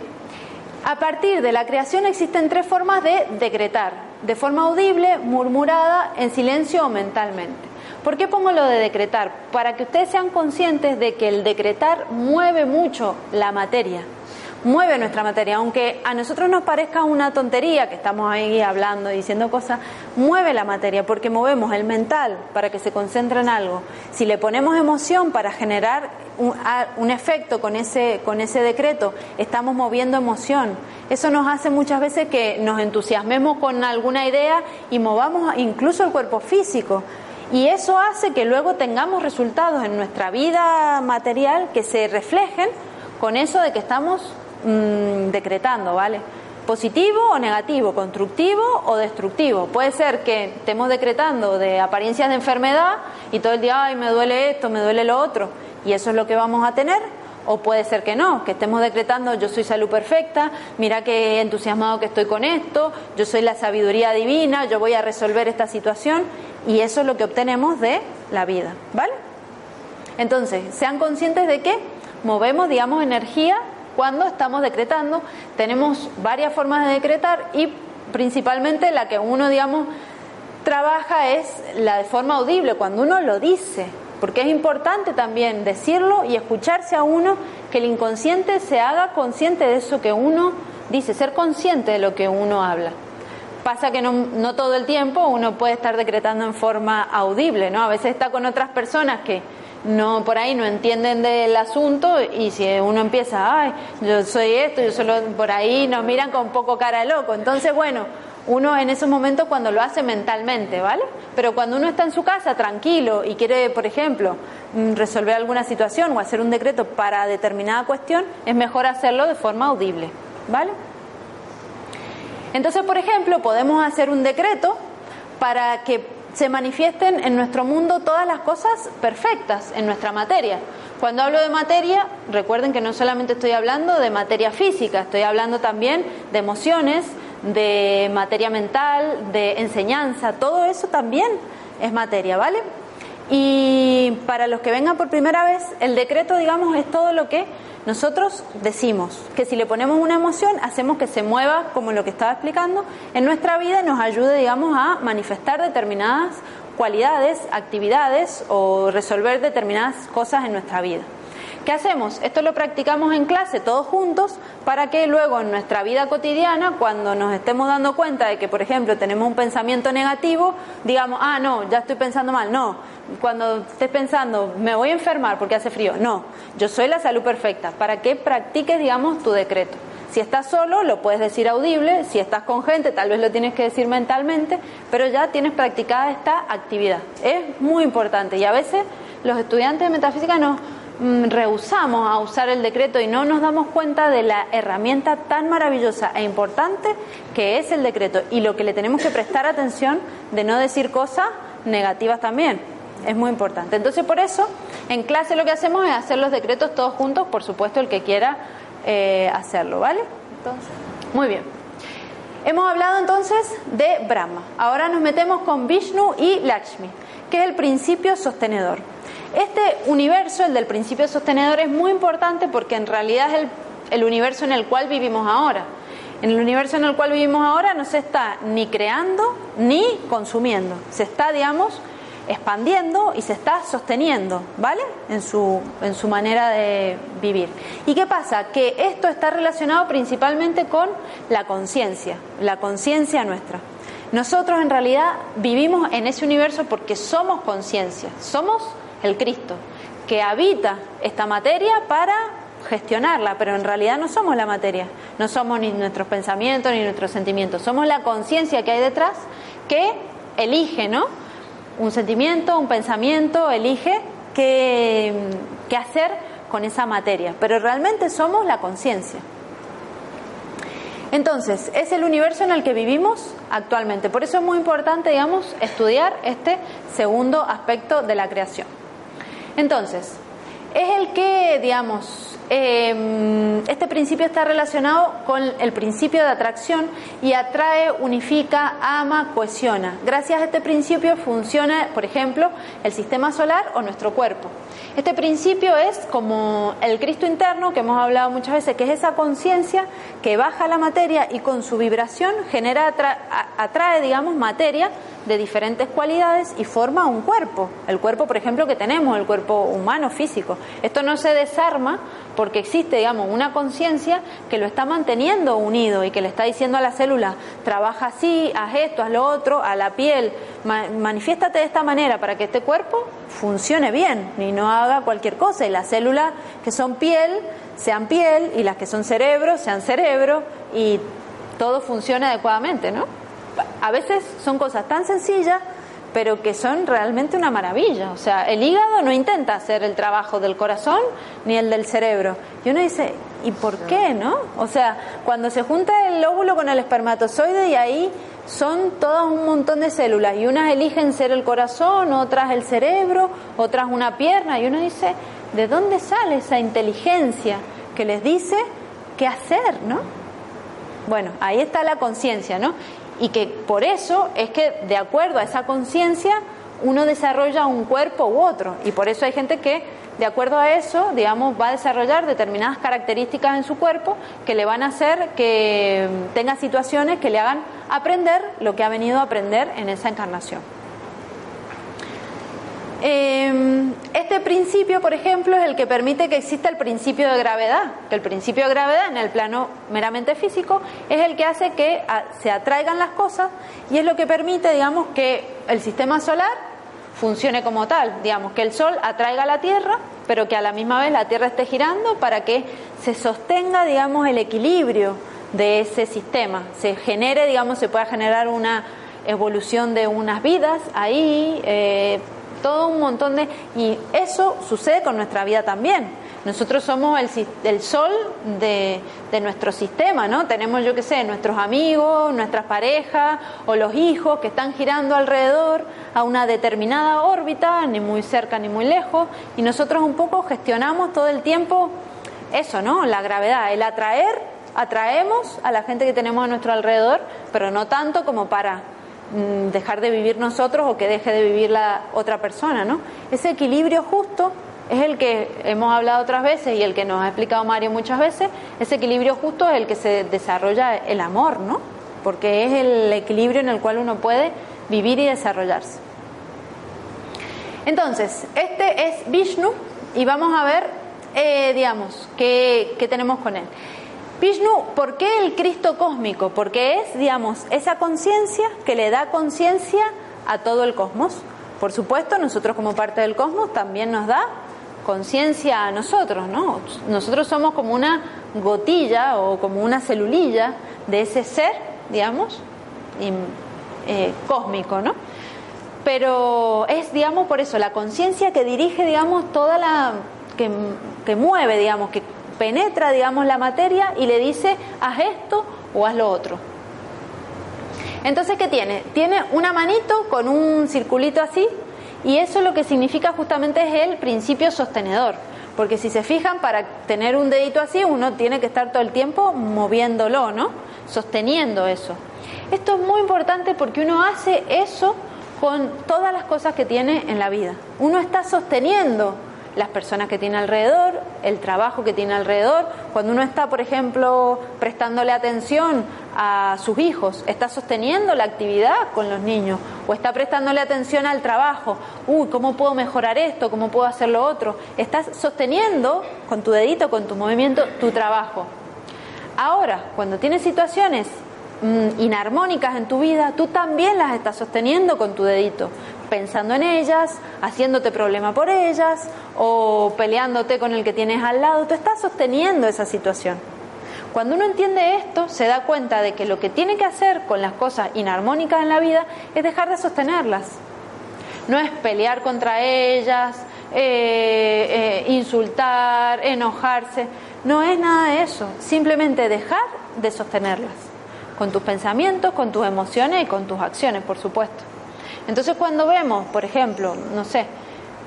A partir de la creación existen tres formas de decretar, de forma audible, murmurada, en silencio o mentalmente. ¿Por qué pongo lo de decretar? Para que ustedes sean conscientes de que el decretar mueve mucho la materia mueve nuestra materia, aunque a nosotros nos parezca una tontería que estamos ahí hablando y diciendo cosas, mueve la materia porque movemos el mental para que se concentre en algo. Si le ponemos emoción para generar un, efecto con ese, con ese decreto, estamos moviendo emoción. Eso nos hace muchas veces que nos entusiasmemos con alguna idea y movamos incluso el cuerpo físico. Y eso hace que luego tengamos resultados en nuestra vida material que se reflejen con eso de que estamos Mm, decretando, ¿vale? Positivo o negativo, constructivo o destructivo. Puede ser que estemos decretando de apariencias de enfermedad y todo el día, ay, me duele esto, me duele lo otro, y eso es lo que vamos a tener. O puede ser que no, que estemos decretando yo soy salud perfecta, mira qué entusiasmado que estoy con esto, yo soy la sabiduría divina, yo voy a resolver esta situación y eso es lo que obtenemos de la vida, ¿vale? Entonces, sean conscientes de que movemos, digamos, energía cuando estamos decretando, tenemos varias formas de decretar y principalmente la que uno, digamos, trabaja es la de forma audible, cuando uno lo dice, porque es importante también decirlo y escucharse a uno, que el inconsciente se haga consciente de eso que uno dice, ser consciente de lo que uno habla. Pasa que no, no todo el tiempo uno puede estar decretando en forma audible, ¿no? A veces está con otras personas que no por ahí no entienden del asunto y si uno empieza, ay, yo soy esto, yo solo por ahí nos miran con poco cara de loco. Entonces, bueno, uno en esos momentos cuando lo hace mentalmente, ¿vale? Pero cuando uno está en su casa tranquilo y quiere, por ejemplo, mm, resolver alguna situación o hacer un decreto para determinada cuestión, es mejor hacerlo de forma audible, ¿vale? Entonces, por ejemplo, podemos hacer un decreto para que se manifiesten en nuestro mundo todas las cosas perfectas en nuestra materia. Cuando hablo de materia, recuerden que no solamente estoy hablando de materia física, estoy hablando también de emociones, de materia mental, de enseñanza, todo eso también es materia, ¿vale? Y para los que vengan por primera vez, el decreto, digamos, es todo lo que nosotros decimos, que si le ponemos una emoción, hacemos que se mueva, como lo que estaba explicando, en nuestra vida nos ayude, digamos, a manifestar determinadas cualidades, actividades o resolver determinadas cosas en nuestra vida. ¿Qué hacemos? Esto lo practicamos en clase todos juntos para que luego en nuestra vida cotidiana, cuando nos estemos dando cuenta de que, por ejemplo, tenemos un pensamiento negativo, digamos, ah, no, ya estoy pensando mal. No, cuando estés pensando, me voy a enfermar porque hace frío. No, yo soy la salud perfecta. Para que practiques, digamos, tu decreto. Si estás solo, lo puedes decir audible. Si estás con gente, tal vez lo tienes que decir mentalmente, pero ya tienes practicada esta actividad. Es muy importante y a veces los estudiantes de metafísica nos Mm, rehusamos a usar el decreto y no nos damos cuenta de la herramienta tan maravillosa e importante que es el decreto y lo que le tenemos que prestar atención de no decir cosas negativas también. Es muy importante. Entonces, por eso, en clase lo que hacemos es hacer los decretos todos juntos, por supuesto, el que quiera eh, hacerlo, ¿vale? Entonces, muy bien. Hemos hablado entonces de Brahma. Ahora nos metemos con Vishnu y Lakshmi, que es el principio sostenedor. Este universo, el del principio sostenedor, es muy importante porque en realidad es el, universo en el cual vivimos ahora. En el universo en el cual vivimos ahora no se está ni creando ni consumiendo. Se está, digamos, expandiendo y se está sosteniendo, ¿vale? En su, en su manera de vivir. ¿Y qué pasa? Que esto está relacionado principalmente con la conciencia, la conciencia nuestra. Nosotros en realidad vivimos en ese universo porque somos conciencia, somos el Cristo, que habita esta materia para gestionarla, pero en realidad no somos la materia, no somos ni nuestros pensamientos ni nuestros sentimientos, somos la conciencia que hay detrás que elige, ¿no? Un sentimiento, un pensamiento, elige qué, qué hacer con esa materia, pero realmente somos la conciencia. Entonces, es el universo en el que vivimos actualmente. Por eso es muy importante, digamos, estudiar este segundo aspecto de la creación. Entonces, es el que, digamos, em, este principio está relacionado con el principio de atracción y atrae, unifica, ama, cohesiona. Gracias a este principio funciona, por ejemplo, el sistema solar o nuestro cuerpo. Este principio es como el Cristo interno, que hemos hablado muchas veces, que es esa conciencia que baja la materia y con su vibración genera, atrae, digamos, materia de diferentes cualidades y forma un cuerpo. El cuerpo, por ejemplo, que tenemos, el cuerpo humano, físico. Esto no se desarma porque existe, digamos, una conciencia que lo está manteniendo unido y que le está diciendo a la célula, trabaja así, haz esto, haz lo otro, a la piel, manifiéstate de esta manera para que este cuerpo funcione bien y no haga cualquier cosa. Y las células que son piel sean piel y las que son cerebro sean cerebro y todo funcione adecuadamente, ¿no? A veces son cosas tan sencillas pero que son realmente una maravilla. O sea, el hígado no intenta hacer el trabajo del corazón ni el del cerebro. Y uno dice, ¿y por qué, no? O sea, cuando se junta el óvulo con el espermatozoide y ahí son todas un montón de células y unas eligen ser el corazón, otras el cerebro, otras una pierna y uno dice, ¿de dónde sale esa inteligencia que les dice qué hacer, no? Bueno, ahí está la conciencia, ¿no? Y que por eso es que de acuerdo a esa conciencia uno desarrolla un cuerpo u otro y por eso hay gente que de acuerdo a eso, digamos, va a desarrollar determinadas características en su cuerpo que le van a hacer que tenga situaciones que le hagan aprender lo que ha venido a aprender en esa encarnación. Em, este principio, por ejemplo, es el que permite que exista el principio de gravedad, que el principio de gravedad en el plano meramente físico es el que hace que se atraigan las cosas y es lo que permite, digamos, que el sistema solar funcione como tal, digamos, que el Sol atraiga a la Tierra, pero que a la misma vez la Tierra esté girando para que se sostenga, digamos, el equilibrio de ese sistema, se genere, digamos, se pueda generar una evolución de unas vidas ahí, eh, todo un montón de... Y eso sucede con nuestra vida también. Nosotros somos el, el sol de, de, nuestro sistema, ¿no? Tenemos, yo qué sé, nuestros amigos, nuestras parejas o los hijos que están girando alrededor a una determinada órbita, ni muy cerca ni muy lejos, y nosotros un poco gestionamos todo el tiempo eso, ¿no? La gravedad, el atraer, atraemos a la gente que tenemos a nuestro alrededor, pero no tanto como para dejar de vivir nosotros o que deje de vivir la otra persona, ¿no? Ese equilibrio justo es el que hemos hablado otras veces y el que nos ha explicado Mario muchas veces, ese equilibrio justo es el que se desarrolla el amor, ¿no? Porque es el equilibrio en el cual uno puede vivir y desarrollarse. Entonces, este es Vishnu y vamos a ver, eh, digamos, qué tenemos con él. Vishnu, ¿por qué el Cristo cósmico? Porque es, digamos, esa conciencia que le da conciencia a todo el cosmos. Por supuesto, nosotros como parte del cosmos también nos da conciencia a nosotros, ¿no? Nosotros somos como una gotilla o como una celulilla de ese ser, digamos, eh, cósmico, ¿no? Pero es, digamos, por eso, la conciencia que dirige, digamos, toda la. Que, que mueve, digamos, que penetra, digamos, la materia y le dice, haz esto o haz lo otro. Entonces, ¿qué tiene? Tiene una manito con un circulito así, y eso lo que significa justamente es el principio sostenedor. Porque si se fijan, para tener un dedito así, uno tiene que estar todo el tiempo moviéndolo, ¿no? Sosteniendo eso. Esto es muy importante porque uno hace eso con todas las cosas que tiene en la vida. Uno está sosteniendo las personas que tiene alrededor, el trabajo que tiene alrededor. Cuando uno está, por ejemplo, prestándole atención a sus hijos, está sosteniendo la actividad con los niños o está prestándole atención al trabajo. Uy, ¿cómo puedo mejorar esto? ¿Cómo puedo hacer lo otro? Estás sosteniendo con tu dedito, con tu movimiento, tu trabajo. Ahora, cuando tienes situaciones mm, inarmónicas en tu vida, tú también las estás sosteniendo con tu dedito pensando en ellas, haciéndote problema por ellas o peleándote con el que tienes al lado. Tú estás sosteniendo esa situación. Cuando uno entiende esto, se da cuenta de que lo que tiene que hacer con las cosas inarmónicas en la vida es dejar de sostenerlas. No es pelear contra ellas, eh, eh, insultar, enojarse. No es nada de eso. Simplemente dejar de sostenerlas. Con tus pensamientos, con tus emociones y con tus acciones, por supuesto. Entonces cuando vemos, por ejemplo, no sé,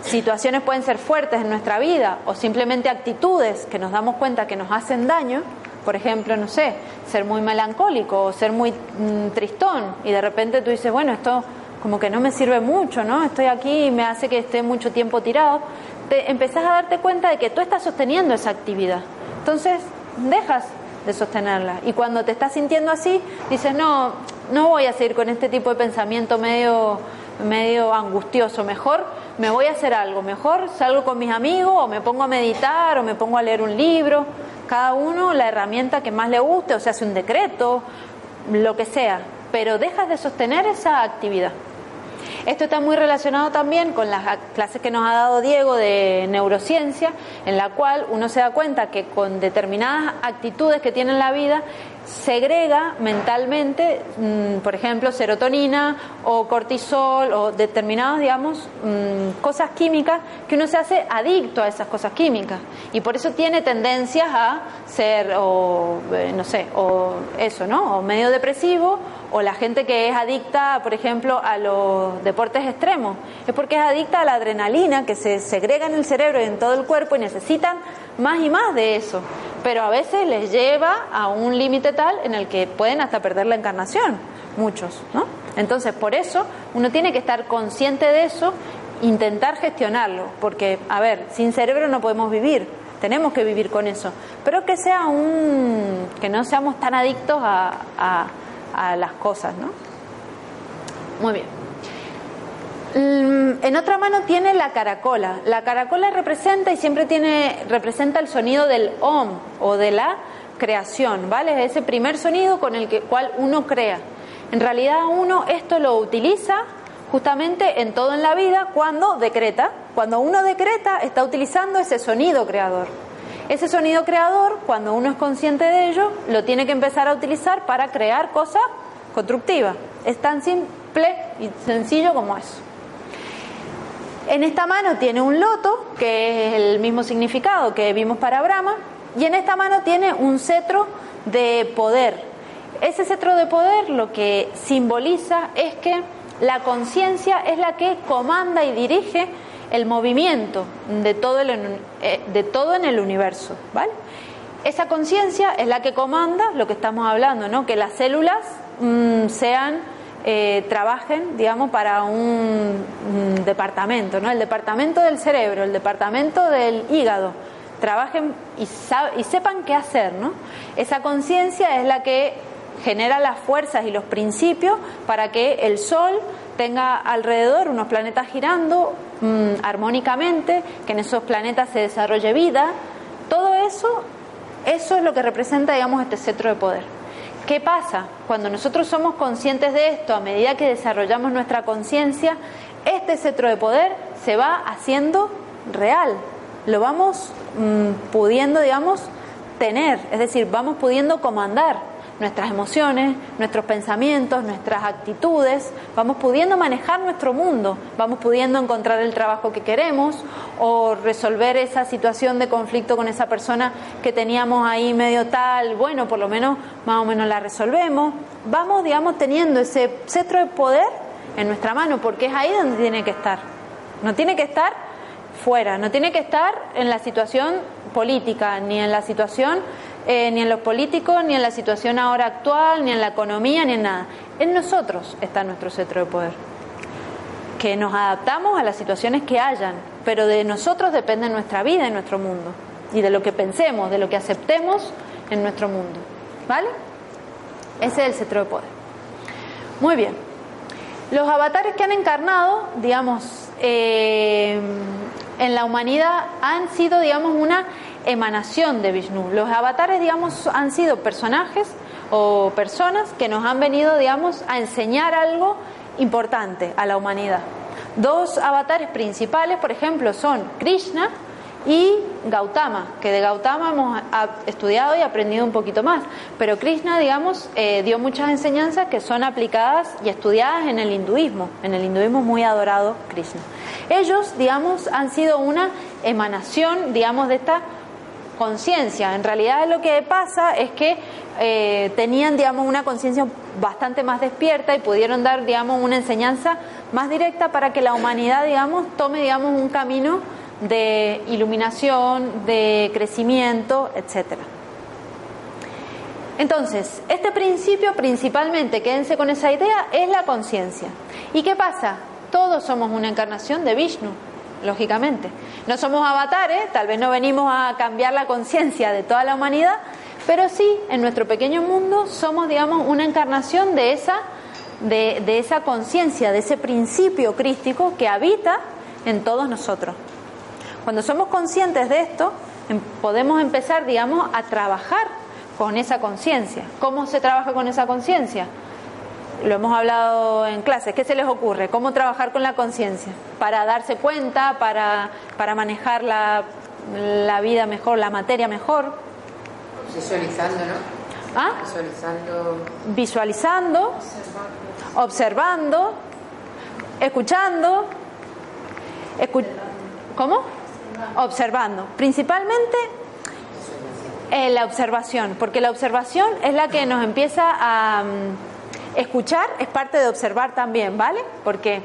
situaciones pueden ser fuertes en nuestra vida o simplemente actitudes que nos damos cuenta que nos hacen daño, por ejemplo, no sé, ser muy melancólico o ser muy mm, tristón y de repente tú dices, bueno, esto como que no me sirve mucho, ¿no? Estoy aquí y me hace que esté mucho tiempo tirado, te empezás a darte cuenta de que tú estás sosteniendo esa actividad. Entonces, dejas de sostenerla. Y cuando te estás sintiendo así, dices, no, no voy a seguir con este tipo de pensamiento medio, medio angustioso, mejor me voy a hacer algo, mejor salgo con mis amigos o me pongo a meditar o me pongo a leer un libro, cada uno la herramienta que más le guste, o se hace un decreto, lo que sea, pero dejas de sostener esa actividad. Esto está muy relacionado también con las clases que nos ha dado Diego de neurociencia, en la cual uno se da cuenta que con determinadas actitudes que tiene en la vida, segrega mentalmente, mm, por ejemplo, serotonina o cortisol o determinadas, digamos, mm, cosas químicas que uno se hace adicto a esas cosas químicas y por eso tiene tendencias a ser o eh, no sé, o eso, ¿no? O medio depresivo o la gente que es adicta, por ejemplo, a los deportes extremos, es porque es adicta a la adrenalina que se segrega en el cerebro y en todo el cuerpo y necesitan más y más de eso. Pero a veces les lleva a un límite tal en el que pueden hasta perder la encarnación, muchos, ¿no? Entonces, por eso uno tiene que estar consciente de eso, intentar gestionarlo, porque, a ver, sin cerebro no podemos vivir, tenemos que vivir con eso, pero que sea un, que no seamos tan adictos a, a, a las cosas, ¿no? Muy bien. Mm, en otra mano tiene la caracola. La caracola representa y siempre tiene representa el sonido del om o de la creación, ¿vale? Es ese primer sonido con el que, cual uno crea. En realidad uno esto lo utiliza justamente en todo en la vida cuando decreta. Cuando uno decreta está utilizando ese sonido creador. Ese sonido creador, cuando uno es consciente de ello, lo tiene que empezar a utilizar para crear cosas constructivas. Es tan simple y sencillo como eso. En esta mano tiene un loto, que es el mismo significado que vimos para Brahma, y en esta mano tiene un cetro de poder. Ese cetro de poder lo que simboliza es que la conciencia es la que comanda y dirige el movimiento de todo, el, eh, de todo en el universo, ¿vale? Esa conciencia es la que comanda lo que estamos hablando, ¿no? Que las células mm, sean eh, trabajen, digamos, para un, departamento, ¿no? El departamento del cerebro, el departamento del hígado, trabajen y, y sepan qué hacer, ¿no? Esa conciencia es la que genera las fuerzas y los principios para que el Sol tenga alrededor unos planetas girando mm, armónicamente, que en esos planetas se desarrolle vida. Todo eso, eso es lo que representa, digamos, este cetro de poder. ¿Qué pasa? Cuando nosotros somos conscientes de esto, a medida que desarrollamos nuestra conciencia, este cetro de poder se va haciendo real. Lo vamos mm, pudiendo, digamos, tener, es decir, vamos pudiendo comandar nuestras emociones, nuestros pensamientos, nuestras actitudes, vamos pudiendo manejar nuestro mundo, vamos pudiendo encontrar el trabajo que queremos o resolver esa situación de conflicto con esa persona que teníamos ahí medio tal, bueno, por lo menos más o menos la resolvemos. Vamos, digamos, teniendo ese cetro de poder en nuestra mano, porque es ahí donde tiene que estar. No tiene que estar fuera, no tiene que estar en la situación política, ni en la situación eh, ni en los políticos, ni en la situación ahora actual, ni en la economía, ni en nada. En nosotros está nuestro centro de poder. Que nos adaptamos a las situaciones que hayan, pero de nosotros depende nuestra vida y nuestro mundo. Y de lo que pensemos, de lo que aceptemos en nuestro mundo. ¿Vale? Ese es el centro de poder. Muy bien. Los avatares que han encarnado, digamos, eh, en la humanidad han sido, digamos, una emanación de Vishnu. Los avatares, digamos, han sido personajes o personas que nos han venido, digamos, a enseñar algo importante a la humanidad. Dos avatares principales, por ejemplo, son Krishna y Gautama, que de Gautama hemos estudiado y aprendido un poquito más. Pero Krishna, digamos, eh, dio muchas enseñanzas que son aplicadas y estudiadas en el hinduismo. En el hinduismo muy adorado Krishna. Ellos, digamos, han sido una emanación, digamos, de esta conciencia. En realidad lo que pasa es que eh, tenían, digamos, una conciencia bastante más despierta y pudieron dar, digamos, una enseñanza más directa para que la humanidad, digamos, tome, digamos, un camino de iluminación, de crecimiento, etcétera. Entonces, este principio principalmente, quédense con esa idea, es la conciencia. ¿Y qué pasa? Todos somos una encarnación de Vishnu lógicamente. No somos avatares, tal vez no venimos a cambiar la conciencia de toda la humanidad, pero sí, en nuestro pequeño mundo somos, digamos, una encarnación de esa, de, esa conciencia, de ese principio crístico que habita en todos nosotros. Cuando somos conscientes de esto, em, podemos empezar, digamos, a trabajar con esa conciencia. ¿Cómo se trabaja con esa conciencia? Lo hemos hablado en clases, ¿qué se les ocurre? ¿Cómo trabajar con la conciencia? Para darse cuenta, para, para manejar la, la, vida mejor, la materia mejor. Visualizando, ¿no? ¿Ah? Visualizando. Visualizando, observando, escuchando. ¿Cómo? Observando. Principalmente eh, la observación, porque la observación es la que nos empieza a Escuchar es parte de observar también, ¿vale? Porque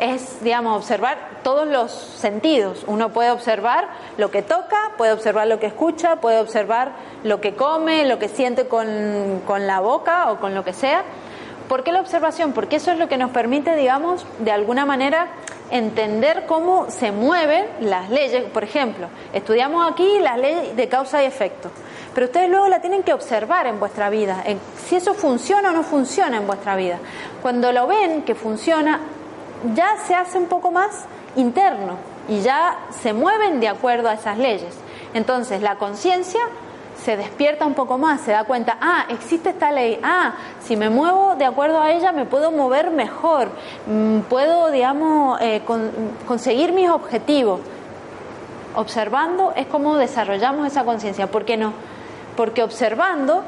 es, digamos, observar todos los sentidos. Uno puede observar lo que toca, puede observar lo que escucha, puede observar lo que come, lo que siente con, con la boca o con lo que sea. ¿Por qué la observación? Porque eso es lo que nos permite, digamos, de alguna manera entender cómo se mueven las leyes. Por ejemplo, estudiamos aquí las leyes de causa y efecto. Pero ustedes luego la tienen que observar en vuestra vida, si eso funciona o no funciona en vuestra vida. Cuando lo ven que funciona, ya se hace un poco más interno y ya se mueven de acuerdo a esas leyes. Entonces la conciencia se despierta un poco más, se da cuenta, ah, existe esta ley, ah, si me muevo de acuerdo a ella me puedo mover mejor, mm, puedo, digamos, eh, conseguir mis objetivos. Observando es como desarrollamos esa conciencia, ¿por qué no? Porque observando,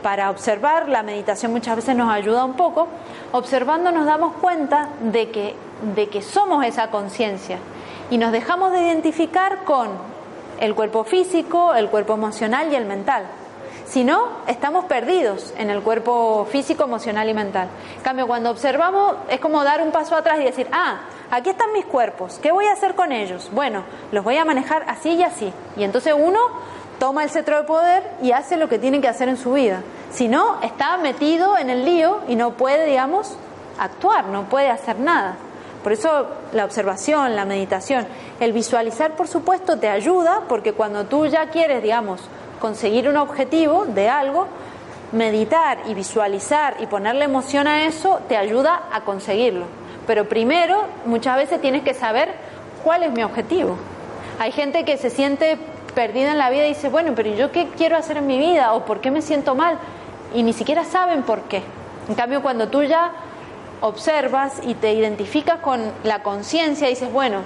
para observar, la meditación muchas veces nos ayuda un poco, observando nos damos cuenta de que, de que somos esa conciencia y nos dejamos de identificar con el cuerpo físico, el cuerpo emocional y el mental. Si no, estamos perdidos en el cuerpo físico, emocional y mental. En cambio, cuando observamos es como dar un paso atrás y decir, ah, aquí están mis cuerpos, ¿qué voy a hacer con ellos? Bueno, los voy a manejar así y así. Y entonces uno toma el cetro de poder y hace lo que tiene que hacer en su vida. Si no, está metido en el lío y no puede, digamos, actuar, no puede hacer nada. Por eso la observación, la meditación, el visualizar, por supuesto, te ayuda porque cuando tú ya quieres, digamos, conseguir un objetivo de algo, meditar y visualizar y ponerle emoción a eso te ayuda a conseguirlo. Pero primero, muchas veces tienes que saber cuál es mi objetivo. Hay gente que se siente perdida en la vida dice, bueno, pero ¿yo qué quiero hacer en mi vida? ¿O por qué me siento mal? Y ni siquiera saben por qué. En cambio, cuando tú ya observas y te identificas con la conciencia dices, bueno,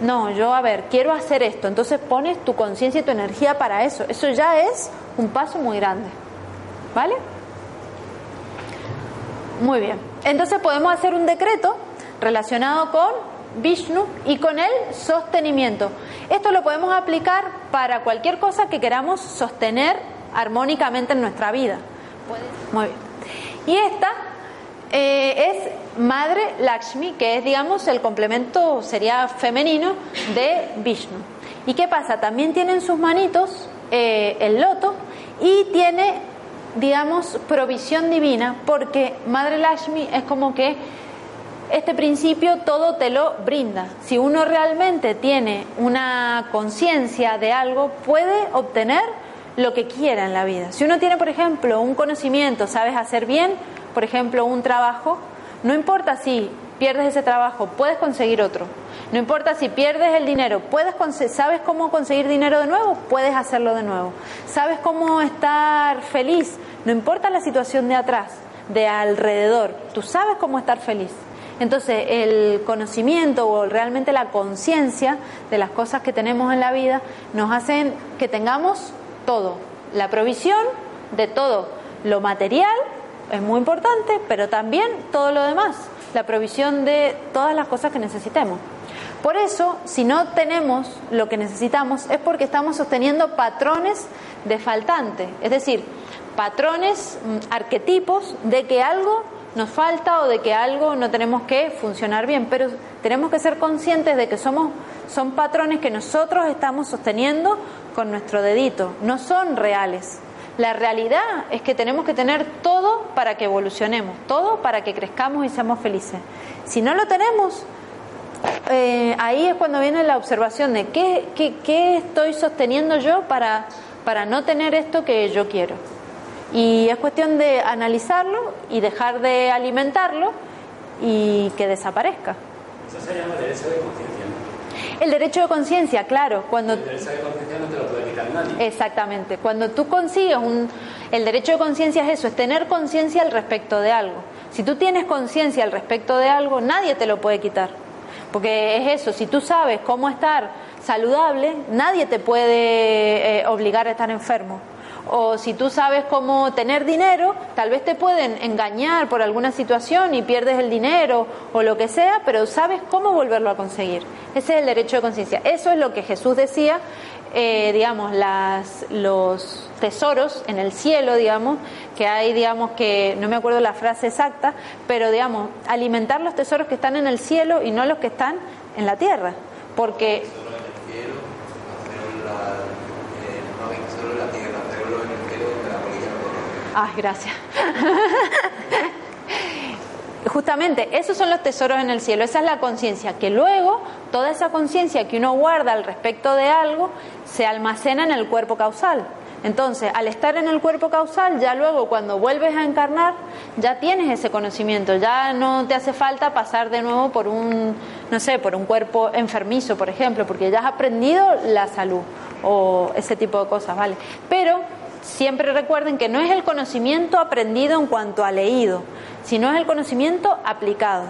no, yo a ver, quiero hacer esto, entonces pones tu conciencia y tu energía para eso. Eso ya es un paso muy grande. ¿Vale? Muy bien. Entonces podemos hacer un decreto relacionado con Vishnu y con el sostenimiento. Esto lo podemos aplicar para cualquier cosa que queramos sostener armónicamente en nuestra vida. Muy bien. Y esta eh, es Madre Lakshmi, que es, digamos, el complemento, sería femenino, de Vishnu. ¿Y qué pasa? También tiene en sus manitos eh, el loto y tiene, digamos, provisión divina, porque Madre Lakshmi es como que este principio todo te lo brinda. Si uno realmente tiene una conciencia de algo, puede obtener lo que quiera en la vida. Si uno tiene, por ejemplo, un conocimiento, sabes hacer bien, por ejemplo, un trabajo, no importa si pierdes ese trabajo, puedes conseguir otro. No importa si pierdes el dinero, puedes sabes cómo conseguir dinero de nuevo, puedes hacerlo de nuevo. Sabes cómo estar feliz, no importa la situación de atrás, de alrededor, tú sabes cómo estar feliz. Entonces, el conocimiento o realmente la conciencia de las cosas que tenemos en la vida nos hacen que tengamos todo, la provisión de todo, lo material es muy importante, pero también todo lo demás, la provisión de todas las cosas que necesitemos. Por eso, si no tenemos lo que necesitamos, es porque estamos sosteniendo patrones de faltante, es decir, patrones, mm, arquetipos de que algo nos falta o de que algo no tenemos que funcionar bien, pero tenemos que ser conscientes de que somos son patrones que nosotros estamos sosteniendo con nuestro dedito, no son reales. La realidad es que tenemos que tener todo para que evolucionemos, todo para que crezcamos y seamos felices. Si no lo tenemos, eh, ahí es cuando viene la observación de qué, qué, estoy sosteniendo yo para, para no tener esto que yo quiero. Y es cuestión de analizarlo y dejar de alimentarlo y que desaparezca. Eso se llama derecho de conciencia. El derecho de conciencia, claro. Cuando... El derecho de conciencia no te lo puede quitar nadie. Exactamente. Cuando tú consigues un... El derecho de conciencia es eso, es tener conciencia al respecto de algo. Si tú tienes conciencia al respecto de algo, nadie te lo puede quitar. Porque es eso, si tú sabes cómo estar saludable, nadie te puede eh, obligar a estar enfermo o si tú sabes cómo tener dinero, tal vez te pueden engañar por alguna situación y pierdes el dinero o lo que sea, pero sabes cómo volverlo a conseguir. Ese es el derecho de conciencia. Eso es lo que Jesús decía, eh, digamos, las, los tesoros en el cielo, digamos, que hay, digamos, que no me acuerdo la frase exacta, pero digamos, alimentar los tesoros que están en el cielo y no los que están en la tierra, porque Ay, gracias. Justamente, esos son los tesoros en el cielo, esa es la conciencia, que luego toda esa conciencia que uno guarda al respecto de algo se almacena en el cuerpo causal. Entonces, al estar en el cuerpo causal, ya luego cuando vuelves a encarnar, ya tienes ese conocimiento, ya no te hace falta pasar de nuevo por un, no sé, por un cuerpo enfermizo, por ejemplo, porque ya has aprendido la salud o ese tipo de cosas, ¿vale? Pero siempre recuerden que no es el conocimiento aprendido en cuanto a leído, sino es el conocimiento aplicado.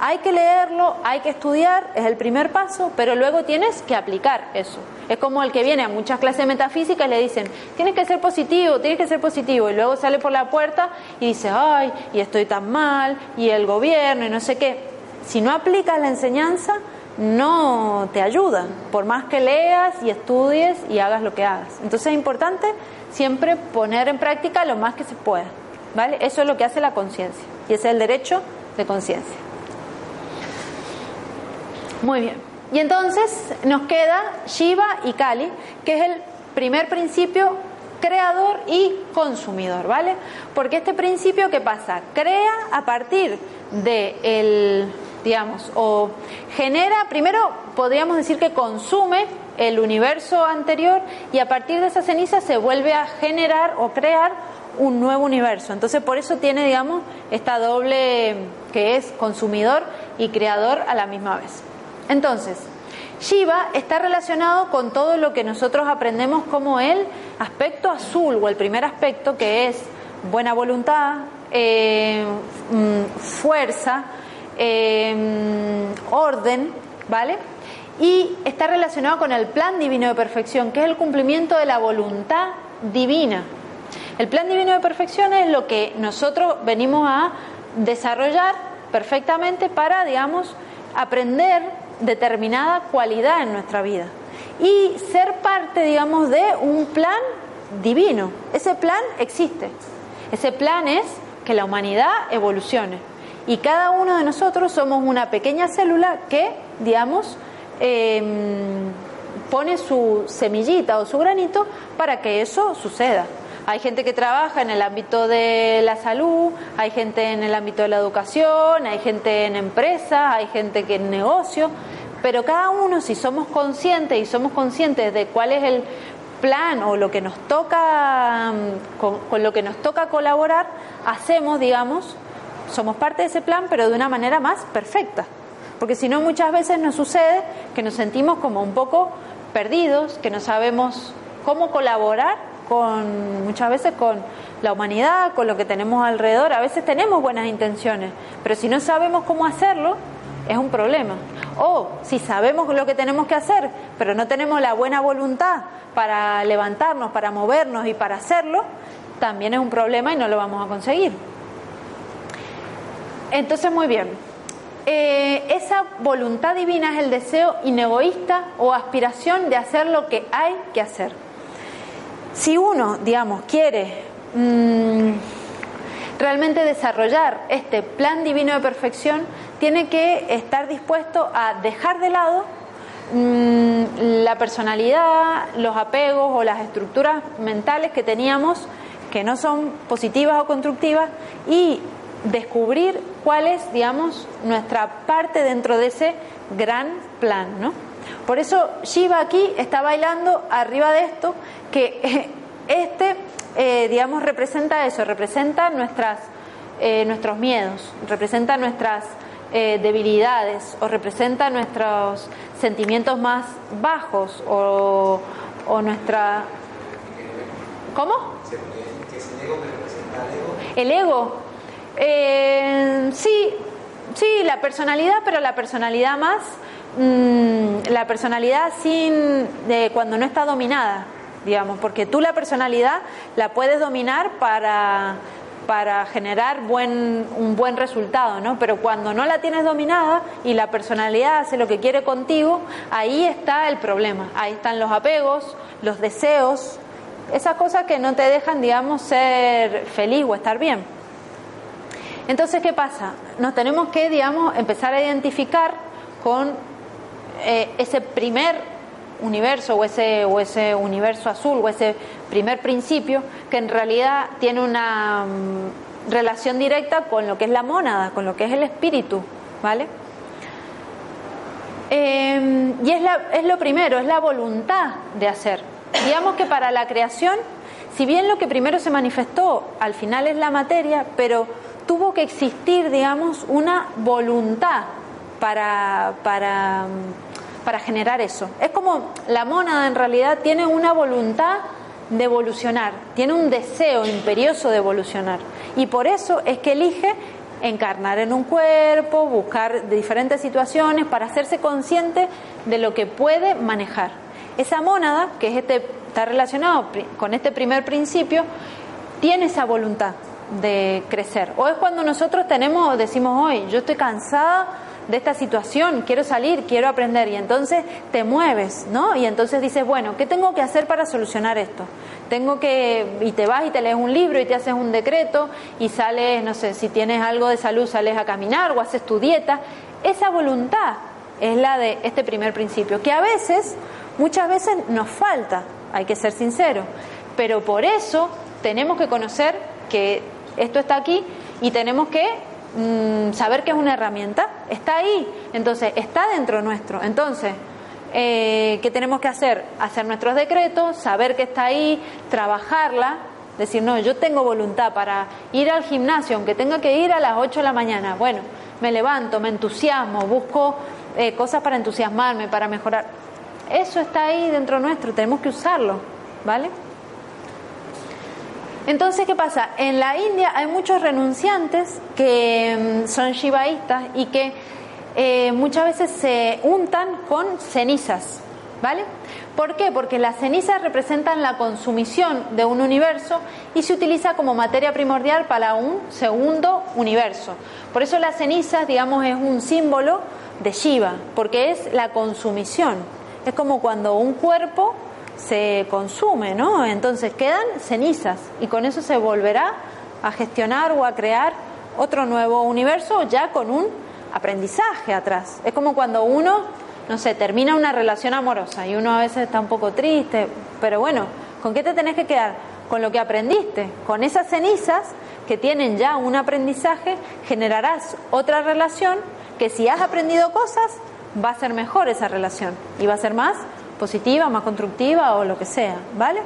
Hay que leerlo, hay que estudiar, es el primer paso, pero luego tienes que aplicar eso. Es como el que viene a muchas clases de metafísica y le dicen, tienes que ser positivo, tienes que ser positivo, y luego sale por la puerta y dice, ay, y estoy tan mal, y el gobierno, y no sé qué. Si no aplicas la enseñanza, no te ayuda, por más que leas y estudies y hagas lo que hagas. Entonces es importante siempre poner en práctica lo más que se pueda. ¿vale? Eso es lo que hace la conciencia, y ese es el derecho de conciencia. Muy bien. Y entonces nos queda Shiva y Kali, que es el primer principio creador y consumidor, ¿vale? Porque este principio, ¿qué pasa? Crea a partir de el, digamos, o genera, primero podríamos decir que consume el universo anterior y a partir de esa ceniza se vuelve a generar o crear un nuevo universo. Entonces por eso tiene, digamos, esta doble que es consumidor y creador a la misma vez. Entonces, Shiva está relacionado con todo lo que nosotros aprendemos como el aspecto azul o el primer aspecto que es buena voluntad, eh, mm, fuerza, eh, orden, ¿vale? Y está relacionado con el plan divino de perfección, que es el cumplimiento de la voluntad divina. El plan divino de perfección es lo que nosotros venimos a desarrollar perfectamente para, digamos, aprender determinada cualidad en nuestra vida y ser parte, digamos, de un plan divino. Ese plan existe. Ese plan es que la humanidad evolucione. Y cada uno de nosotros somos una pequeña célula que, digamos, em, pone su semillita o su granito para que eso suceda. Hay gente que trabaja en el ámbito de la salud, hay gente en el ámbito de la educación, hay gente en empresas, hay gente que en negocio, pero cada uno si somos conscientes y somos conscientes de cuál es el plan o lo que nos toca mm, con lo que nos toca colaborar, hacemos, digamos, somos parte de ese plan, pero de una manera más perfecta. Porque si no, muchas veces nos sucede que nos sentimos como un poco perdidos, que no sabemos cómo colaborar con muchas veces con la humanidad, con lo que tenemos alrededor. A veces tenemos buenas intenciones, pero si no sabemos cómo hacerlo, es un problema. O si sabemos lo que tenemos que hacer, pero no tenemos la buena voluntad para levantarnos, para movernos y para hacerlo, también es un problema y no lo vamos a conseguir. Entonces, muy bien. Eh, esa voluntad divina es el deseo inegoísta o aspiración de hacer lo que hay que hacer. Si uno, digamos, quiere mm, realmente desarrollar este plan divino de perfección, tiene que estar dispuesto a dejar de lado mm, la personalidad, los apegos o las estructuras mentales que teníamos que no son positivas o constructivas y descubrir cuál es, digamos, nuestra parte dentro de ese gran plan, ¿no? Por eso Shiva aquí está bailando arriba de esto, que este, eh, digamos, representa eso, representa nuestras, eh, nuestros miedos, representa nuestras eh, debilidades o representa nuestros sentimientos más bajos o, o nuestra... ¿Cómo? el ego? Ego. sí, sí, la personalidad, pero la personalidad más Mm, la personalidad sin de cuando no está dominada, digamos, porque tú la personalidad la puedes dominar para para generar buen, un buen resultado, ¿no? Pero cuando no la tienes dominada y la personalidad hace lo que quiere contigo, ahí está el problema, ahí están los apegos, los deseos, esas cosas que no te dejan, digamos, ser feliz o estar bien. Entonces, ¿qué pasa? Nos tenemos que, digamos, empezar a identificar con eh, ese primer universo o ese, universo azul o ese primer principio que en realidad tiene una mm, relación directa con lo que es la mónada, con lo que es el espíritu, ¿vale? Em, y es, la, es lo primero, es la voluntad de hacer. Digamos que para la creación, si bien lo que primero se manifestó al final es la materia, pero tuvo que existir, digamos, una voluntad para, para generar eso. Es como la mónada en realidad tiene una voluntad de evolucionar, tiene un deseo imperioso de evolucionar. Y por eso es que elige encarnar en un cuerpo, buscar diferentes situaciones para hacerse consciente de lo que puede manejar. Esa mónada, que es este, está relacionado con este primer principio, tiene esa voluntad de crecer. O es cuando nosotros tenemos, decimos hoy, yo estoy cansada de esta situación, quiero salir, quiero aprender, y entonces te mueves, ¿no? Y entonces dices, bueno, ¿qué tengo que hacer para solucionar esto? Tengo que, y te vas y te lees un libro y te haces un decreto y sales, no sé, si tienes algo de salud, sales a caminar o haces tu dieta. Esa voluntad es la de este primer principio, que a veces, muchas veces nos falta, hay que ser sincero, pero por eso tenemos que conocer que esto está aquí y tenemos que mm, saber que es una herramienta, está ahí, entonces está dentro nuestro. Entonces, eh, ¿qué tenemos que hacer? Hacer nuestros decretos, saber que está ahí, trabajarla, decir, no, yo tengo voluntad para ir al gimnasio, aunque tenga que ir a las 8 de la mañana. Bueno, me levanto, me entusiasmo, busco eh, cosas para entusiasmarme, para mejorar. Eso está ahí dentro nuestro, tenemos que usarlo, ¿vale? Entonces, ¿qué pasa? En la India hay muchos renunciantes que mm, son shivaístas y que eh, muchas veces se untan con cenizas, ¿vale? ¿Por qué? Porque las cenizas representan la consumición de un universo y se utiliza como materia primordial para un segundo universo. Por eso las cenizas, digamos, es un símbolo de Shiva, porque es la consumición. Es como cuando un cuerpo se consume, ¿no? Entonces quedan cenizas y con eso se volverá a gestionar o a crear otro nuevo universo ya con un aprendizaje atrás. Es como cuando uno, no sé, termina una relación amorosa y uno a veces está un poco triste, pero bueno, ¿con qué te tenés que quedar? Con lo que aprendiste, con esas cenizas que tienen ya un aprendizaje, generarás otra relación que si has aprendido cosas, va a ser mejor esa relación y va a ser más positiva, más constructiva o lo que sea, ¿vale?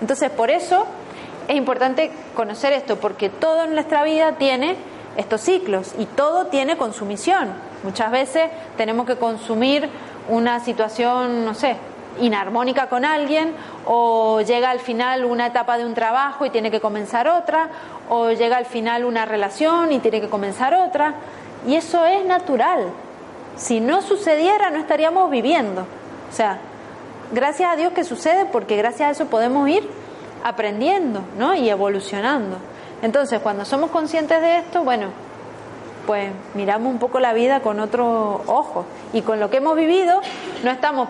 Entonces, por eso es importante conocer esto, porque todo en nuestra vida tiene estos ciclos y todo tiene consumición. Muchas veces tenemos que consumir una situación, no sé, inarmónica con alguien, o llega al final una etapa de un trabajo y tiene que comenzar otra, o llega al final una relación y tiene que comenzar otra, y eso es natural. Si no sucediera, no estaríamos viviendo. O sea, gracias a Dios que sucede porque gracias a eso podemos ir aprendiendo ¿no? y evolucionando. Entonces, cuando somos conscientes de esto, bueno, pues miramos un poco la vida con otro ojo. Y con lo que hemos vivido, no estamos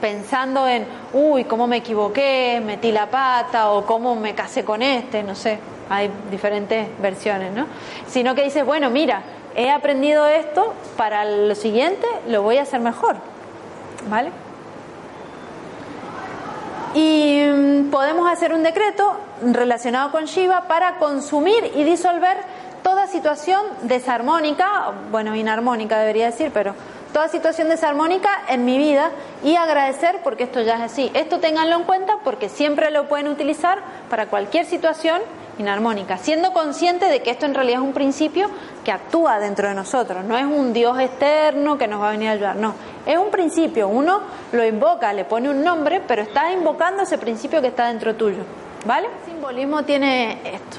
pensando en, uy, cómo me equivoqué, metí la pata o cómo me casé con este, no sé, hay diferentes versiones, ¿no? Sino que dices, bueno, mira, he aprendido esto, para lo siguiente lo voy a hacer mejor, ¿vale? Y mm, podemos hacer un decreto relacionado con Shiva para consumir y disolver toda situación desarmónica, bueno, inarmónica debería decir, pero toda situación desarmónica en mi vida y agradecer porque esto ya es así. Esto ténganlo en cuenta porque siempre lo pueden utilizar para cualquier situación inarmónica, siendo consciente de que esto en realidad es un principio que actúa dentro de nosotros, no es un Dios externo que nos va a venir a ayudar, no, es un principio, uno lo invoca, le pone un nombre, pero está invocando ese principio que está dentro tuyo, ¿vale? El simbolismo tiene esto.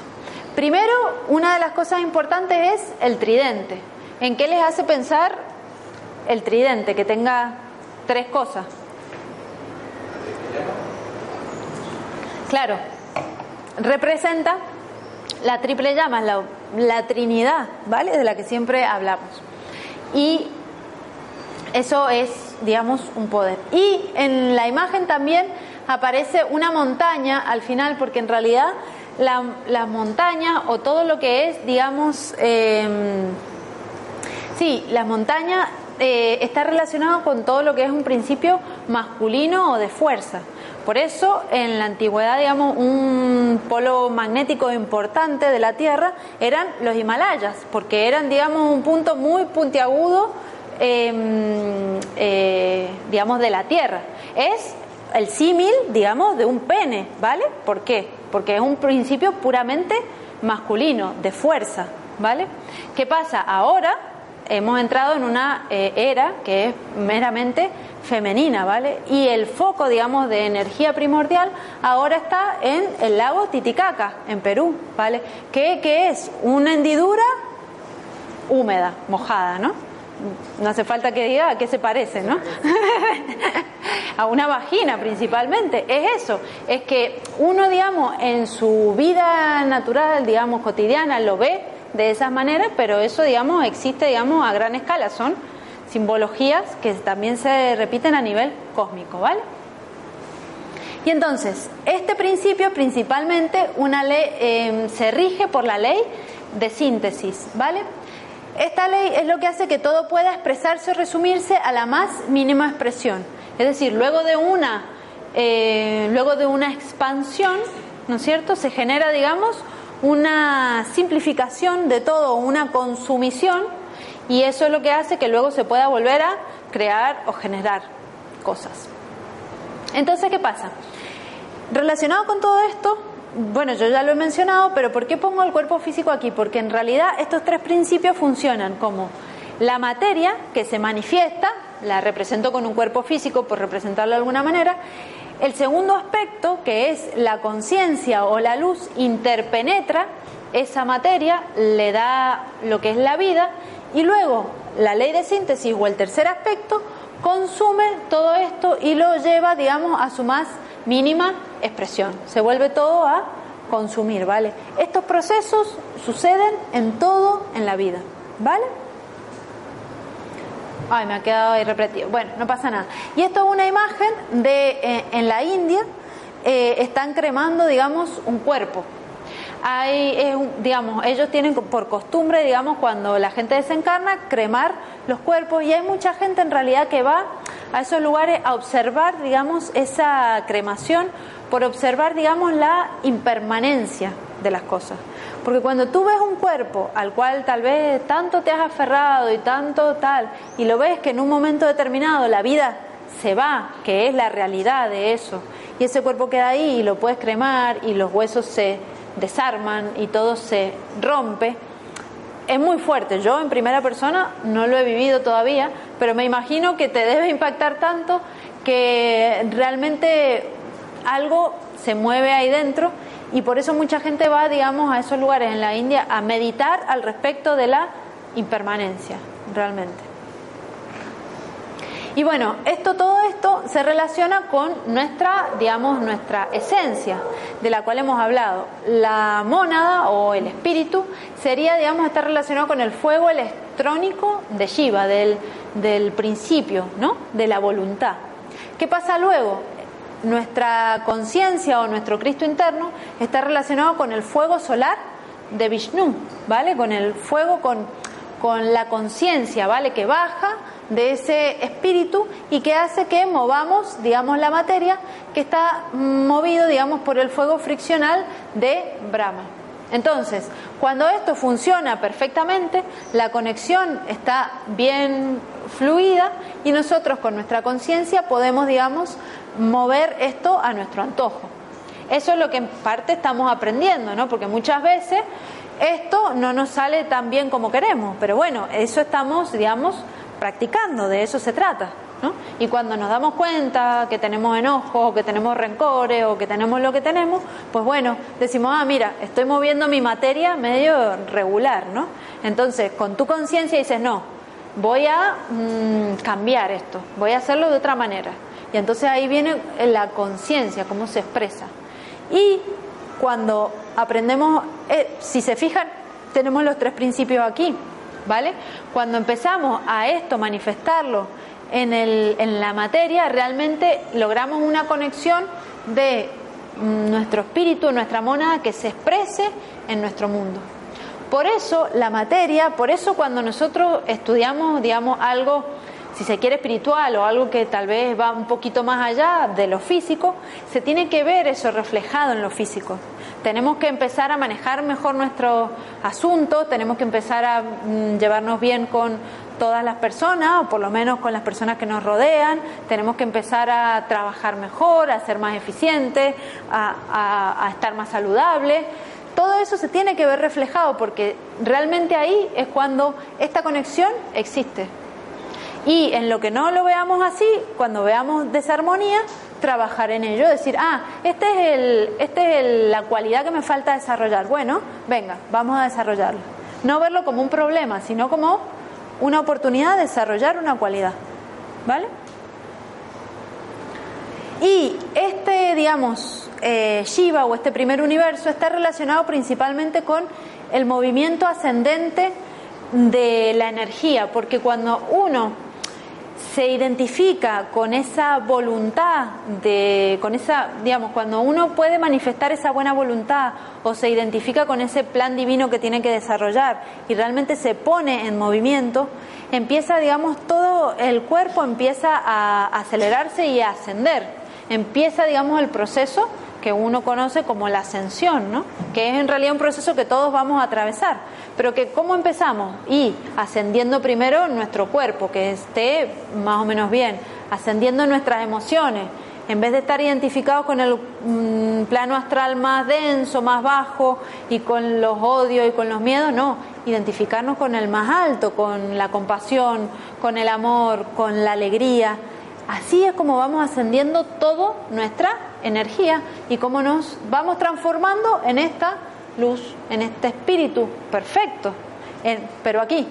Primero, una de las cosas importantes es el tridente. ¿En qué les hace pensar el tridente? Que tenga tres cosas. Claro, representa la triple llama, la, la Trinidad, ¿vale? De la que siempre hablamos. Y eso es, digamos, un poder. Y en la imagen también aparece una montaña al final, porque en realidad la, la montaña o todo lo que es, digamos, eh, sí, la montaña eh, está relacionado con todo lo que es un principio masculino o de fuerza. Por eso, en la antigüedad, digamos, un polo magnético importante de la Tierra eran los Himalayas, porque eran, digamos, un punto muy puntiagudo, em, eh, digamos, de la Tierra. Es el símil, digamos, de un pene, ¿vale? ¿Por qué? Porque es un principio puramente masculino, de fuerza, ¿vale? ¿Qué pasa? Ahora hemos entrado en una eh, era que es meramente femenina, ¿vale? Y el foco, digamos, de energía primordial ahora está en el lago Titicaca, en Perú, ¿vale? Que, que es una hendidura húmeda, mojada, ¿no? No hace falta que diga a qué se parece, ¿no? a una vagina principalmente. Es eso, es que uno, digamos, en su vida natural, digamos, cotidiana, lo ve de esas maneras, pero eso, digamos, existe, digamos, a gran escala. Son simbologías que también se repiten a nivel cósmico, ¿vale? Y entonces, este principio principalmente una ley, eh, se rige por la ley de síntesis, ¿vale? Esta ley es lo que hace que todo pueda expresarse o resumirse a la más mínima expresión. Es decir, luego de una, eh, luego de una expansión, ¿no es cierto?, se genera, digamos, una simplificación de todo, una consumición, y eso es lo que hace que luego se pueda volver a crear o generar cosas. Entonces, ¿qué pasa? Relacionado con todo esto, bueno, yo ya lo he mencionado, pero ¿por qué pongo el cuerpo físico aquí? Porque en realidad estos tres principios funcionan como la materia que se manifiesta, la represento con un cuerpo físico por representarlo de alguna manera. El segundo aspecto, que es la conciencia o la luz, interpenetra esa materia, le da lo que es la vida, y luego la ley de síntesis o el tercer aspecto consume todo esto y lo lleva, digamos, a su más mínima expresión. Se vuelve todo a consumir, ¿vale? Estos procesos suceden en todo en la vida, ¿vale? Ay, me ha quedado ahí repetido. Bueno, no pasa nada. Y esto es una imagen de eh, en la India eh, están cremando, digamos, un cuerpo. Hay, digamos, ellos tienen por costumbre, digamos, cuando la gente desencarna, cremar los cuerpos y hay mucha gente en realidad que va a esos lugares a observar, digamos, esa cremación, por observar, digamos, la impermanencia de las cosas. Porque cuando tú ves un cuerpo al cual tal vez tanto te has aferrado y tanto tal, y lo ves que en un momento determinado la vida se va, que es la realidad de eso, y ese cuerpo queda ahí y lo puedes cremar y los huesos se desarman y todo se rompe, es muy fuerte. Yo en primera persona no lo he vivido todavía, pero me imagino que te debe impactar tanto que realmente algo se mueve ahí dentro y por eso mucha gente va, digamos, a esos lugares en la India a meditar al respecto de la impermanencia, realmente. Y bueno, esto, todo esto se relaciona con nuestra, digamos, nuestra esencia, de la cual hemos hablado. La mónada o el espíritu sería, digamos, estar relacionado con el fuego electrónico de Shiva, del, del principio, ¿no? De la voluntad. ¿Qué pasa luego? Nuestra conciencia o nuestro Cristo interno está relacionado con el fuego solar de Vishnu, ¿vale? Con el fuego, con, con la conciencia, ¿vale? Que baja de ese espíritu y que hace que movamos, digamos, la materia que está movido, digamos, por el fuego friccional de Brahma. Entonces, cuando esto funciona perfectamente, la conexión está bien fluida y nosotros con nuestra conciencia podemos, digamos, mover esto a nuestro antojo. Eso es lo que en parte estamos aprendiendo, ¿no? Porque muchas veces esto no nos sale tan bien como queremos, pero bueno, eso estamos, digamos, practicando, de eso se trata. ¿no? Y cuando nos damos cuenta que tenemos enojos, o que tenemos rencores, o que tenemos lo que tenemos, pues bueno, decimos, ah, mira, estoy moviendo mi materia medio regular, ¿no? Entonces, con tu conciencia dices, no, voy a mm, cambiar esto, voy a hacerlo de otra manera. Y entonces ahí viene la conciencia, cómo se expresa. Y cuando aprendemos, eh, si se fijan, tenemos los tres principios aquí. ¿vale? Cuando empezamos a esto, manifestarlo en, el, en la materia, realmente logramos una conexión de mm, nuestro espíritu, nuestra monada, que se exprese en nuestro mundo. Por eso la materia, por eso cuando nosotros estudiamos, digamos, algo, si se quiere espiritual o algo que tal vez va un poquito más allá de lo físico, se tiene que ver eso reflejado en lo físico tenemos que empezar a manejar mejor nuestro asunto, tenemos que empezar a mm, llevarnos bien con todas las personas, o por lo menos con las personas que nos rodean, tenemos que empezar a trabajar mejor, a ser más eficientes, a, estar más saludables. todo eso se tiene que ver reflejado porque realmente ahí es cuando esta conexión existe. Y en lo que no lo veamos así, cuando veamos desarmonía, trabajar en ello, decir, ah, este es el, este es la cualidad que me falta desarrollar. Bueno, venga, vamos a desarrollarlo. No verlo como un problema, sino como una oportunidad de desarrollar una cualidad. ¿Vale? Y este, digamos, eh, Shiva o este primer universo está relacionado principalmente con el movimiento ascendente de la energía, porque cuando uno se identifica con esa voluntad de con esa digamos cuando uno puede manifestar esa buena voluntad o se identifica con ese plan divino que tiene que desarrollar y realmente se pone en movimiento empieza digamos todo el cuerpo empieza a acelerarse y a ascender. Empieza digamos el proceso que uno conoce como la ascensión, ¿no? que es en realidad un proceso que todos vamos a atravesar, pero que ¿cómo empezamos? Y ascendiendo primero nuestro cuerpo, que esté más o menos bien, ascendiendo nuestras emociones, en vez de estar identificados con el mm, plano astral más denso, más bajo, y con los odios y con los miedos, no, identificarnos con el más alto, con la compasión, con el amor, con la alegría. Así es como vamos ascendiendo toda nuestra energía y cómo nos vamos transformando en esta luz, en este espíritu perfecto, pero aquí,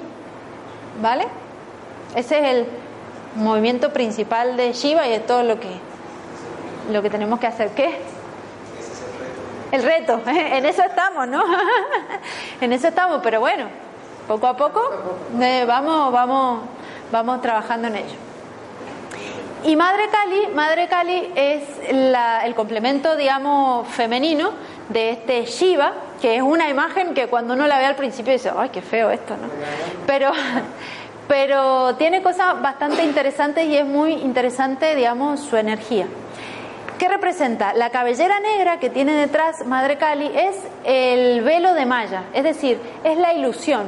¿vale? Ese es el movimiento principal de Shiva y es todo lo que, lo que tenemos que hacer. ¿Qué? El reto, en eso estamos, ¿no? en eso estamos, pero bueno, poco a poco eh, vamos, vamos, vamos trabajando en ello. Y Madre Cali, Madre Cali es el complemento, digamos, femenino de este Shiva, que es una imagen que cuando uno la ve al principio dice, ay, qué feo esto, ¿no? Pero, pero tiene cosas bastante interesantes y es muy interesante, digamos, su energía. ¿Qué representa? La cabellera negra que tiene detrás Madre Cali es el velo de Maya, es decir, es la ilusión.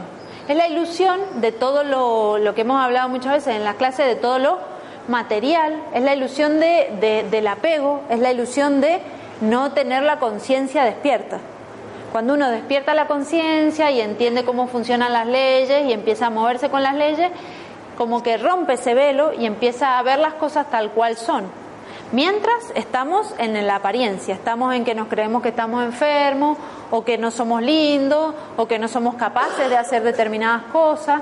Es la ilusión de todo lo, lo que hemos hablado muchas veces en las clases, de todo lo material, es la ilusión de, del apego, es la ilusión de no tener la conciencia despierta. Cuando uno despierta la conciencia y entiende cómo funcionan las leyes y empieza a moverse con las leyes, como que rompe ese velo y empieza a ver las cosas tal cual son. Mientras estamos en la apariencia, estamos en que nos creemos que estamos enfermos o que no somos lindos o que no somos capaces de hacer determinadas cosas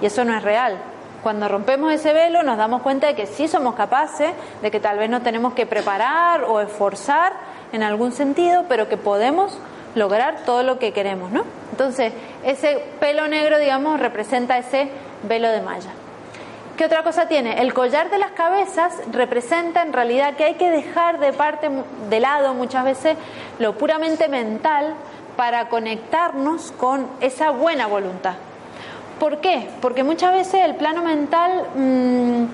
y eso no es real. Cuando rompemos ese velo nos damos cuenta de que sí somos capaces, de que tal vez no tenemos que preparar o esforzar en algún sentido, pero que podemos lograr todo lo que queremos, ¿no? Entonces, ese pelo negro, digamos, representa ese velo de malla. ¿Qué otra cosa tiene? El collar de las cabezas representa en realidad que hay que dejar de parte de lado muchas veces lo puramente mental para conectarnos con esa buena voluntad. ¿Por qué? Porque muchas veces el plano mental mm,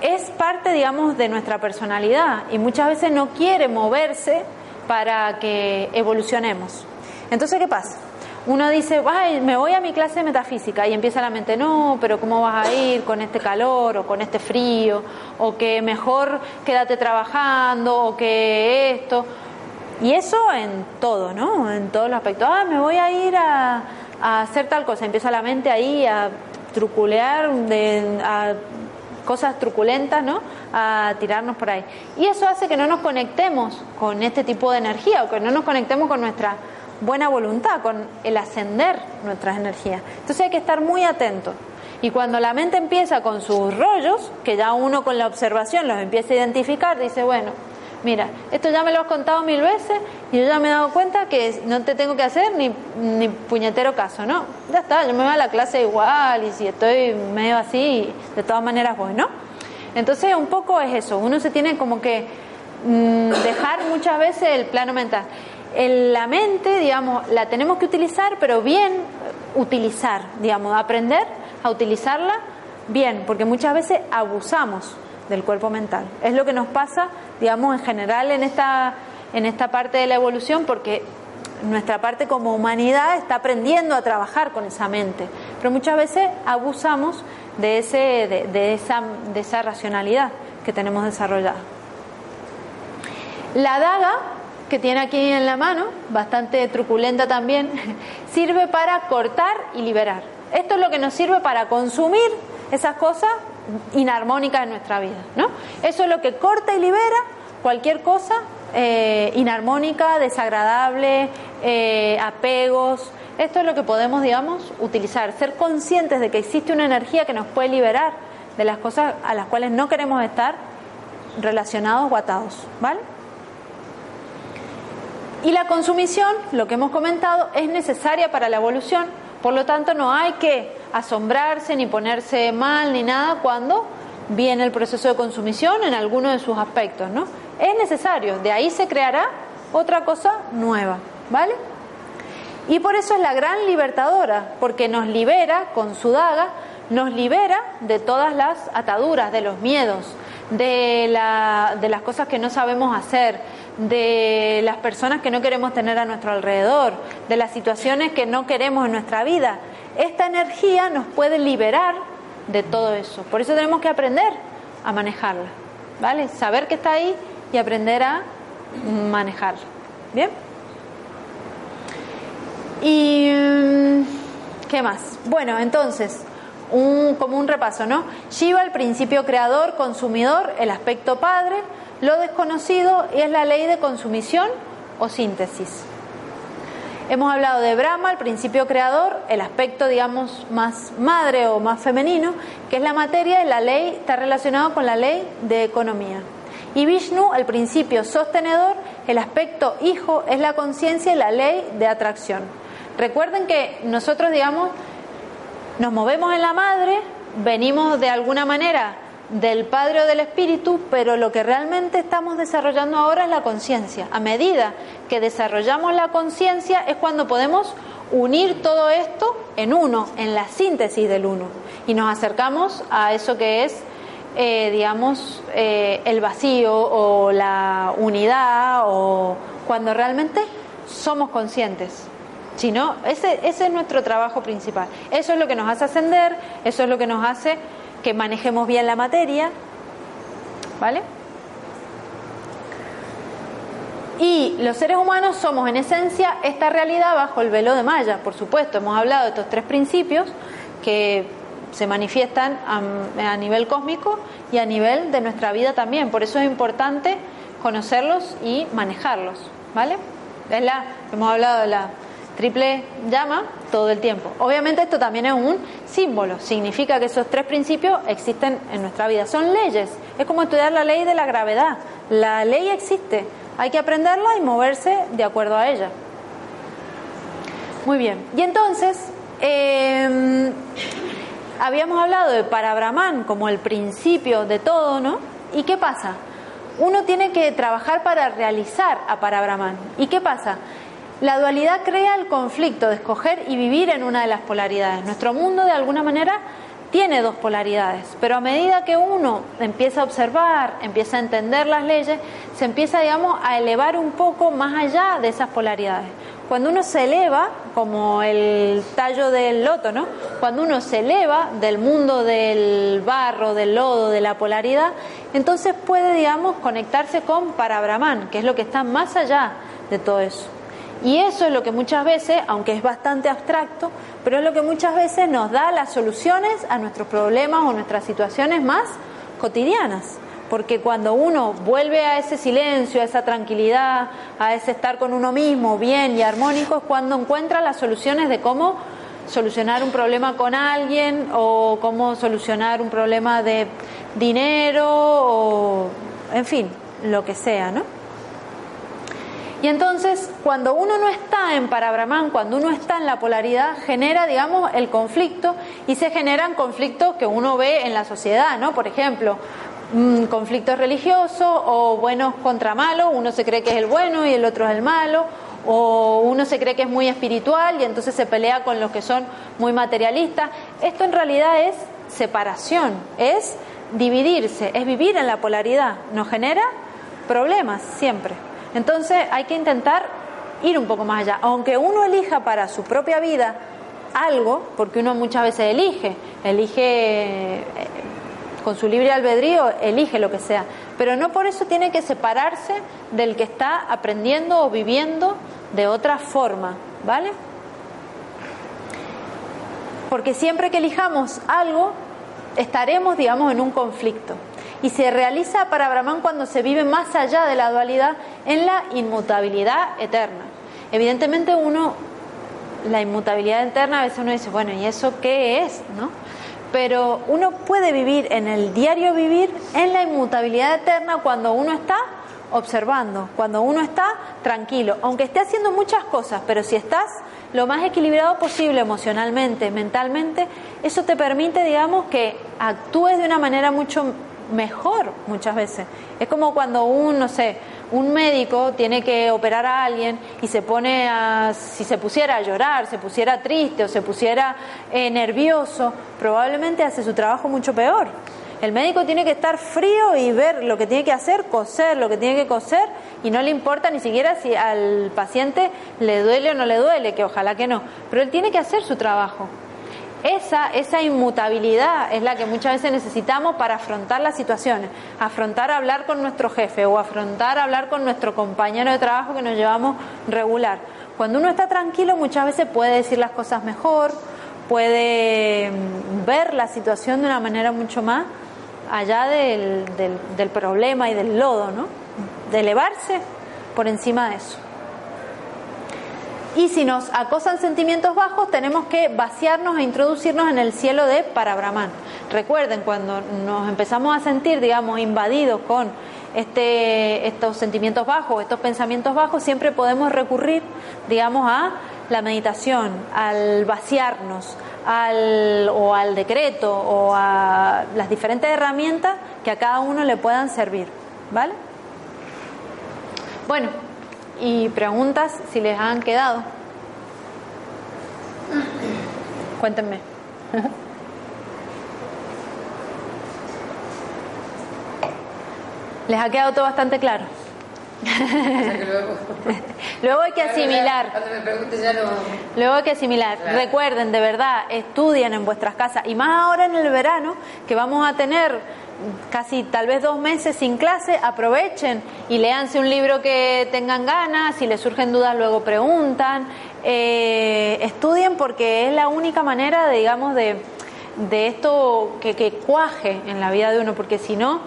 es parte, digamos, de nuestra personalidad y muchas veces no quiere moverse para que evolucionemos. Entonces, ¿qué pasa? Uno dice, me voy a mi clase de metafísica y empieza la mente, no, pero ¿cómo vas a ir con este calor o con este frío? O que mejor quédate trabajando o que esto. Y eso en todo, ¿no? En todos los aspectos. Ah, me voy a ir a, a hacer tal cosa, empieza la mente ahí a truculear, de, a cosas truculentas, ¿no? A tirarnos por ahí. Y eso hace que no nos conectemos con este tipo de energía o que no nos conectemos con nuestra buena voluntad, con el ascender nuestras energías. Entonces hay que estar muy atentos. Y cuando la mente empieza con sus rollos, que ya uno con la observación los empieza a identificar, dice, bueno, mira, esto ya me lo has contado mil veces y yo ya me he dado cuenta que no te tengo que hacer ni, ni puñetero caso, ¿no? Ya está, yo me voy a la clase igual y si estoy medio así, de todas maneras voy, ¿no? Entonces un poco es eso, uno se tiene como que mm, dejar muchas veces el plano mental. En la mente, digamos, la tenemos que utilizar, pero bien utilizar, digamos, aprender a utilizarla bien, porque muchas veces abusamos del cuerpo mental. Es lo que nos pasa, digamos, en general en esta, en esta parte de la evolución, porque nuestra parte como humanidad está aprendiendo a trabajar con esa mente, pero muchas veces abusamos de, ese, de, esa, de esa racionalidad que tenemos desarrollada. La daga, que tiene aquí en la mano, bastante truculenta también, sirve para cortar y liberar. Esto es lo que nos sirve para consumir esas cosas inarmónicas en nuestra vida, ¿no? Eso es lo que corta y libera cualquier cosa eh, inarmónica, desagradable, eh, apegos. Esto es lo que podemos, digamos, utilizar, ser conscientes de que existe una energía que nos puede liberar de las cosas a las cuales no queremos estar relacionados o atados, ¿vale? Y la consumición, lo que hemos comentado, es necesaria para la evolución, por lo tanto no hay que asombrarse ni ponerse mal ni nada cuando viene el proceso de consumición en alguno de sus aspectos, ¿no? Es necesario, de ahí se creará otra cosa nueva, ¿vale? Y por eso es la gran libertadora, porque nos libera con su daga, nos libera de todas las ataduras, de los miedos, de, la, de las cosas que no sabemos hacer, de las personas que no queremos tener a nuestro alrededor, de las situaciones que no queremos en nuestra vida. Esta energía nos puede liberar de todo eso. Por eso tenemos que aprender a manejarla, ¿vale? Saber que está ahí y aprender a manejarla. ¿Bien? Y mm, ¿qué más? Bueno, entonces, un, como un repaso, ¿no? Shiva, el principio creador, consumidor, el aspecto padre, lo desconocido es la ley de consumición o síntesis. Hemos hablado de Brahma, el principio creador, el aspecto, digamos, más madre o más femenino, que es la materia y la ley está relacionado con la ley de economía. Y Vishnu, el principio sostenedor, el aspecto hijo, es la conciencia y la ley de atracción. Recuerden que nosotros, digamos, nos movemos en la madre, venimos de alguna manera del Padre o del Espíritu, pero lo que realmente estamos desarrollando ahora es la conciencia. A medida que desarrollamos la conciencia es cuando podemos unir todo esto en uno, en la síntesis del uno, y nos acercamos a eso que es, eh, digamos, eh, el vacío o la unidad, o cuando realmente somos conscientes. Si no, ese, ese es nuestro trabajo principal. Eso es lo que nos hace ascender, eso es lo que nos hace que manejemos bien la materia, ¿vale? Y los seres humanos somos en esencia esta realidad bajo el velo de Maya, por supuesto. Hemos hablado de estos tres principios que se manifiestan a, nivel cósmico y a nivel de nuestra vida también. Por eso es importante conocerlos y manejarlos, ¿vale? Es la, hemos hablado de la triple llama todo el tiempo. Obviamente esto también es un símbolo, significa que esos tres principios existen en nuestra vida, son leyes, es como estudiar la ley de la gravedad, la ley existe, hay que aprenderla y moverse de acuerdo a ella. Muy bien, y entonces em, habíamos hablado de para Brahman como el principio de todo, ¿no? ¿Y qué pasa? Uno tiene que trabajar para realizar a para Brahman. ¿Y qué pasa? La dualidad crea el conflicto de escoger y vivir en una de las polaridades. Nuestro mundo de alguna manera tiene dos polaridades, pero a medida que uno empieza a observar, empieza a entender las leyes, se empieza, digamos, a elevar un poco más allá de esas polaridades. Cuando uno se eleva, como el tallo del loto, ¿no? Cuando uno se eleva del mundo del barro, del lodo, de la polaridad, entonces puede, digamos, conectarse con Parabrahman, que es lo que está más allá de todo eso. Y eso es lo que muchas veces, aunque es bastante abstracto, pero es lo que muchas veces nos da las soluciones a nuestros problemas o nuestras situaciones más cotidianas. Porque cuando uno vuelve a ese silencio, a esa tranquilidad, a ese estar con uno mismo bien y armónico, es cuando encuentra las soluciones de cómo solucionar un problema con alguien o cómo solucionar un problema de dinero o, en fin, lo que sea, ¿no? Y entonces, cuando uno no está en Parabrahman, cuando uno está en la polaridad, genera, digamos, el conflicto y se generan conflictos que uno ve en la sociedad, ¿no? Por ejemplo, mm, conflictos religiosos o buenos contra malos, uno se cree que es el bueno y el otro es el malo, o uno se cree que es muy espiritual y entonces se pelea con los que son muy materialistas. Esto en realidad es separación, es dividirse, es vivir en la polaridad, nos genera problemas siempre. Entonces hay que intentar ir un poco más allá. Aunque uno elija para su propia vida algo, porque uno muchas veces elige, elige eh, con su libre albedrío, elige lo que sea. pero no por eso tiene que separarse del que está aprendiendo o viviendo de otra forma, ¿vale? Porque siempre que elijamos algo, estaremos, digamos, en un conflicto. Y se realiza para Brahman cuando se vive más allá de la dualidad en la inmutabilidad eterna. Evidentemente uno, la inmutabilidad eterna, a veces uno dice, bueno, ¿y eso qué es? ¿No? Pero uno puede vivir en el diario vivir en la inmutabilidad eterna cuando uno está observando, cuando uno está tranquilo, aunque esté haciendo muchas cosas, pero si estás lo más equilibrado posible emocionalmente, mentalmente, eso te permite, digamos, que actúes de una manera mucho mejor muchas veces. Es como cuando un, no sé, un médico tiene que operar a alguien y se pone a, si se pusiera a llorar, se pusiera triste o se pusiera eh, nervioso, probablemente hace su trabajo mucho peor. El médico tiene que estar frío y ver lo que tiene que hacer, coser lo que tiene que coser y no le importa ni siquiera si al paciente le duele o no le duele, que ojalá que no, pero él tiene que hacer su trabajo. Esa, esa inmutabilidad es la que muchas veces necesitamos para afrontar las situaciones, afrontar hablar con nuestro jefe o afrontar hablar con nuestro compañero de trabajo que nos llevamos regular. Cuando uno está tranquilo muchas veces puede decir las cosas mejor, puede mm, ver la situación de una manera mucho más allá del, del, problema y del lodo, ¿no? De elevarse por encima de eso. Y si nos acosan sentimientos bajos, tenemos que vaciarnos e introducirnos en el cielo de Parabrahman. Recuerden, cuando nos empezamos a sentir, digamos, invadidos con este, estos sentimientos bajos, estos pensamientos bajos, siempre podemos recurrir, digamos, a la meditación, al vaciarnos, al, o al decreto o a las diferentes herramientas que a cada uno le puedan servir. ¿Vale? Bueno, y preguntas si les han quedado. Cuéntenme. ¿Les ha quedado todo bastante claro? luego, hay que asimilar. Luego hay que asimilar. Recuerden, de verdad, estudien en vuestras casas y más ahora en el verano que vamos a tener casi tal vez dos meses sin clase, aprovechen y léanse un libro que tengan ganas, si les surgen dudas luego preguntan, eh, estudien porque es la única manera, de, digamos, de, de esto que, que cuaje en la vida de uno, porque si no,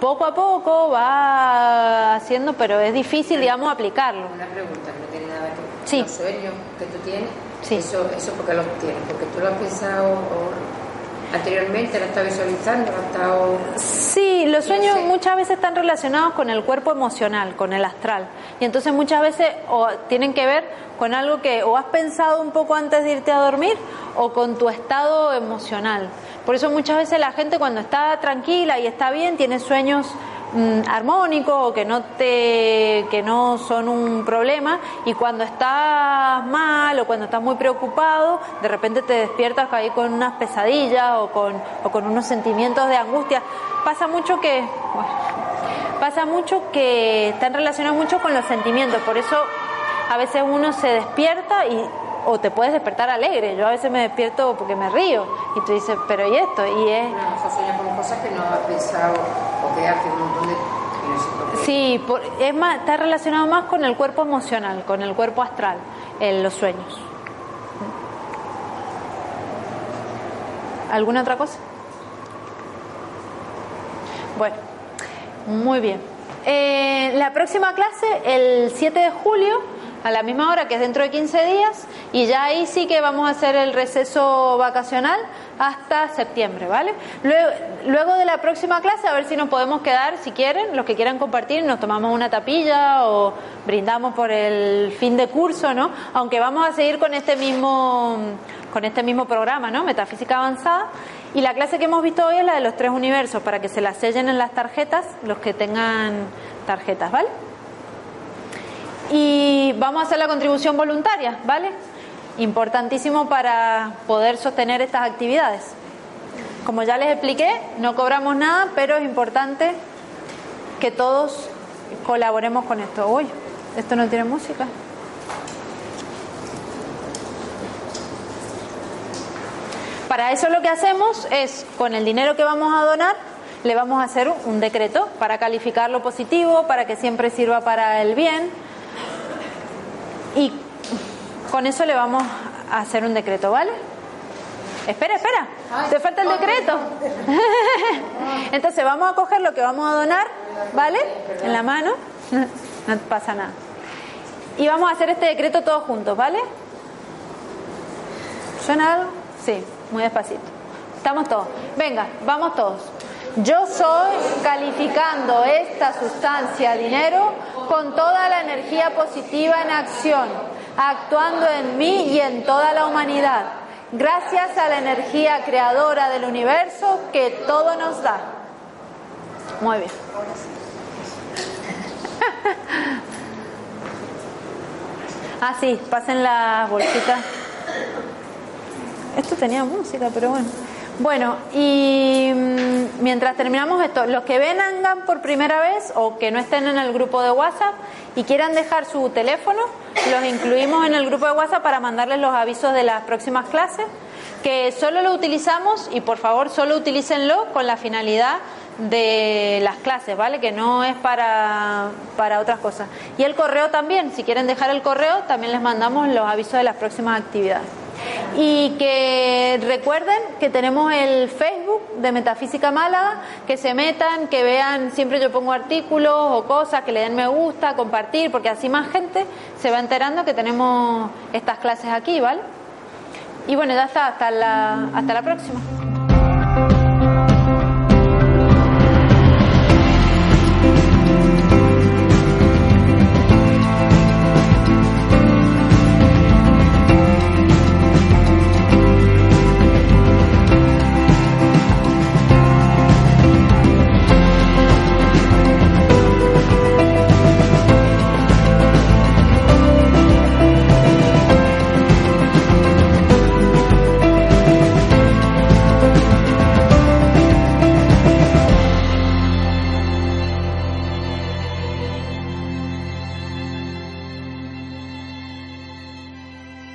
poco a poco va haciendo, pero es difícil, digamos, aplicarlo. Una pregunta que no tiene nada que ver. Sí. Los sueños que tú tienes, sí. eso, eso porque los tienes, porque tú lo has pensado o anteriormente, lo has estado visualizando, estado... Sí, los sueños muchas veces están relacionados con el cuerpo emocional, con el astral. Y entonces muchas veces o tienen que ver con algo que o has pensado un poco antes de irte a dormir o con tu estado emocional. Por eso muchas veces la gente cuando está tranquila y está bien tiene sueños mm, armónicos o que no te que no son un problema y cuando estás mal o cuando estás muy preocupado de repente te despiertas ahí con unas pesadillas o con, o con unos sentimientos de angustia. Pasa mucho que pasa mucho que están relacionados mucho con los sentimientos por eso a veces uno se despierta y o te puedes despertar alegre. Yo a veces me despierto porque me río y tú dices, pero ¿y esto? Y es... No, sueña con cosas que no has pensado o que hace un montón de... Sí, por, es más, está relacionado más con el cuerpo emocional, con el cuerpo astral, en los sueños. ¿Alguna otra cosa? Bueno, muy bien. Eh, la próxima clase, el 7 de julio, a la misma hora que es dentro de 15 días y ya ahí sí que vamos a hacer el receso vacacional hasta septiembre, ¿vale? Luego, luego, de la próxima clase a ver si nos podemos quedar, si quieren, los que quieran compartir, nos tomamos una tapilla o brindamos por el fin de curso, ¿no? Aunque vamos a seguir con este mismo con este mismo programa, ¿no? Metafísica avanzada. Y la clase que hemos visto hoy es la de los tres universos, para que se la sellen en las tarjetas, los que tengan tarjetas, ¿vale? Y vamos a hacer la contribución voluntaria, ¿vale? Importantísimo para poder sostener estas actividades. Como ya les expliqué, no cobramos nada, pero es importante que todos colaboremos con esto. Uy, esto no tiene música. Para eso lo que hacemos es, con el dinero que vamos a donar, le vamos a hacer un decreto para calificar lo positivo, para que siempre sirva para el bien. Y con eso le vamos a hacer un decreto, ¿vale? Espera, espera, te falta el decreto. Entonces vamos a coger lo que vamos a donar, ¿vale? En la mano, no pasa nada. Y vamos a hacer este decreto todos juntos, ¿vale? ¿Suena algo? Sí, muy despacito. Estamos todos. Venga, vamos todos. Yo soy calificando esta sustancia dinero con toda la energía positiva en acción, actuando en mí y en toda la humanidad gracias a la energía creadora del universo que todo nos da. Muy bien. ah, sí, pasen la bolsita. Esto tenía música, pero bueno. Bueno, y mm, mientras terminamos esto, los que vengan por primera vez o que no estén en el grupo de WhatsApp y quieran dejar su teléfono, los incluimos en el grupo de WhatsApp para mandarles los avisos de las próximas clases, que solo lo utilizamos y por favor solo utilícenlo con la finalidad de las clases, ¿vale? Que no es para, para otras cosas. Y el correo también, si quieren dejar el correo, también les mandamos los avisos de las próximas actividades. Y que recuerden que tenemos el Facebook de Metafísica Málaga, que se metan, que vean, siempre yo pongo artículos o cosas, que le den me gusta, compartir, porque así más gente se va enterando que tenemos estas clases aquí, ¿vale? Y bueno, ya está, hasta la, hasta la próxima.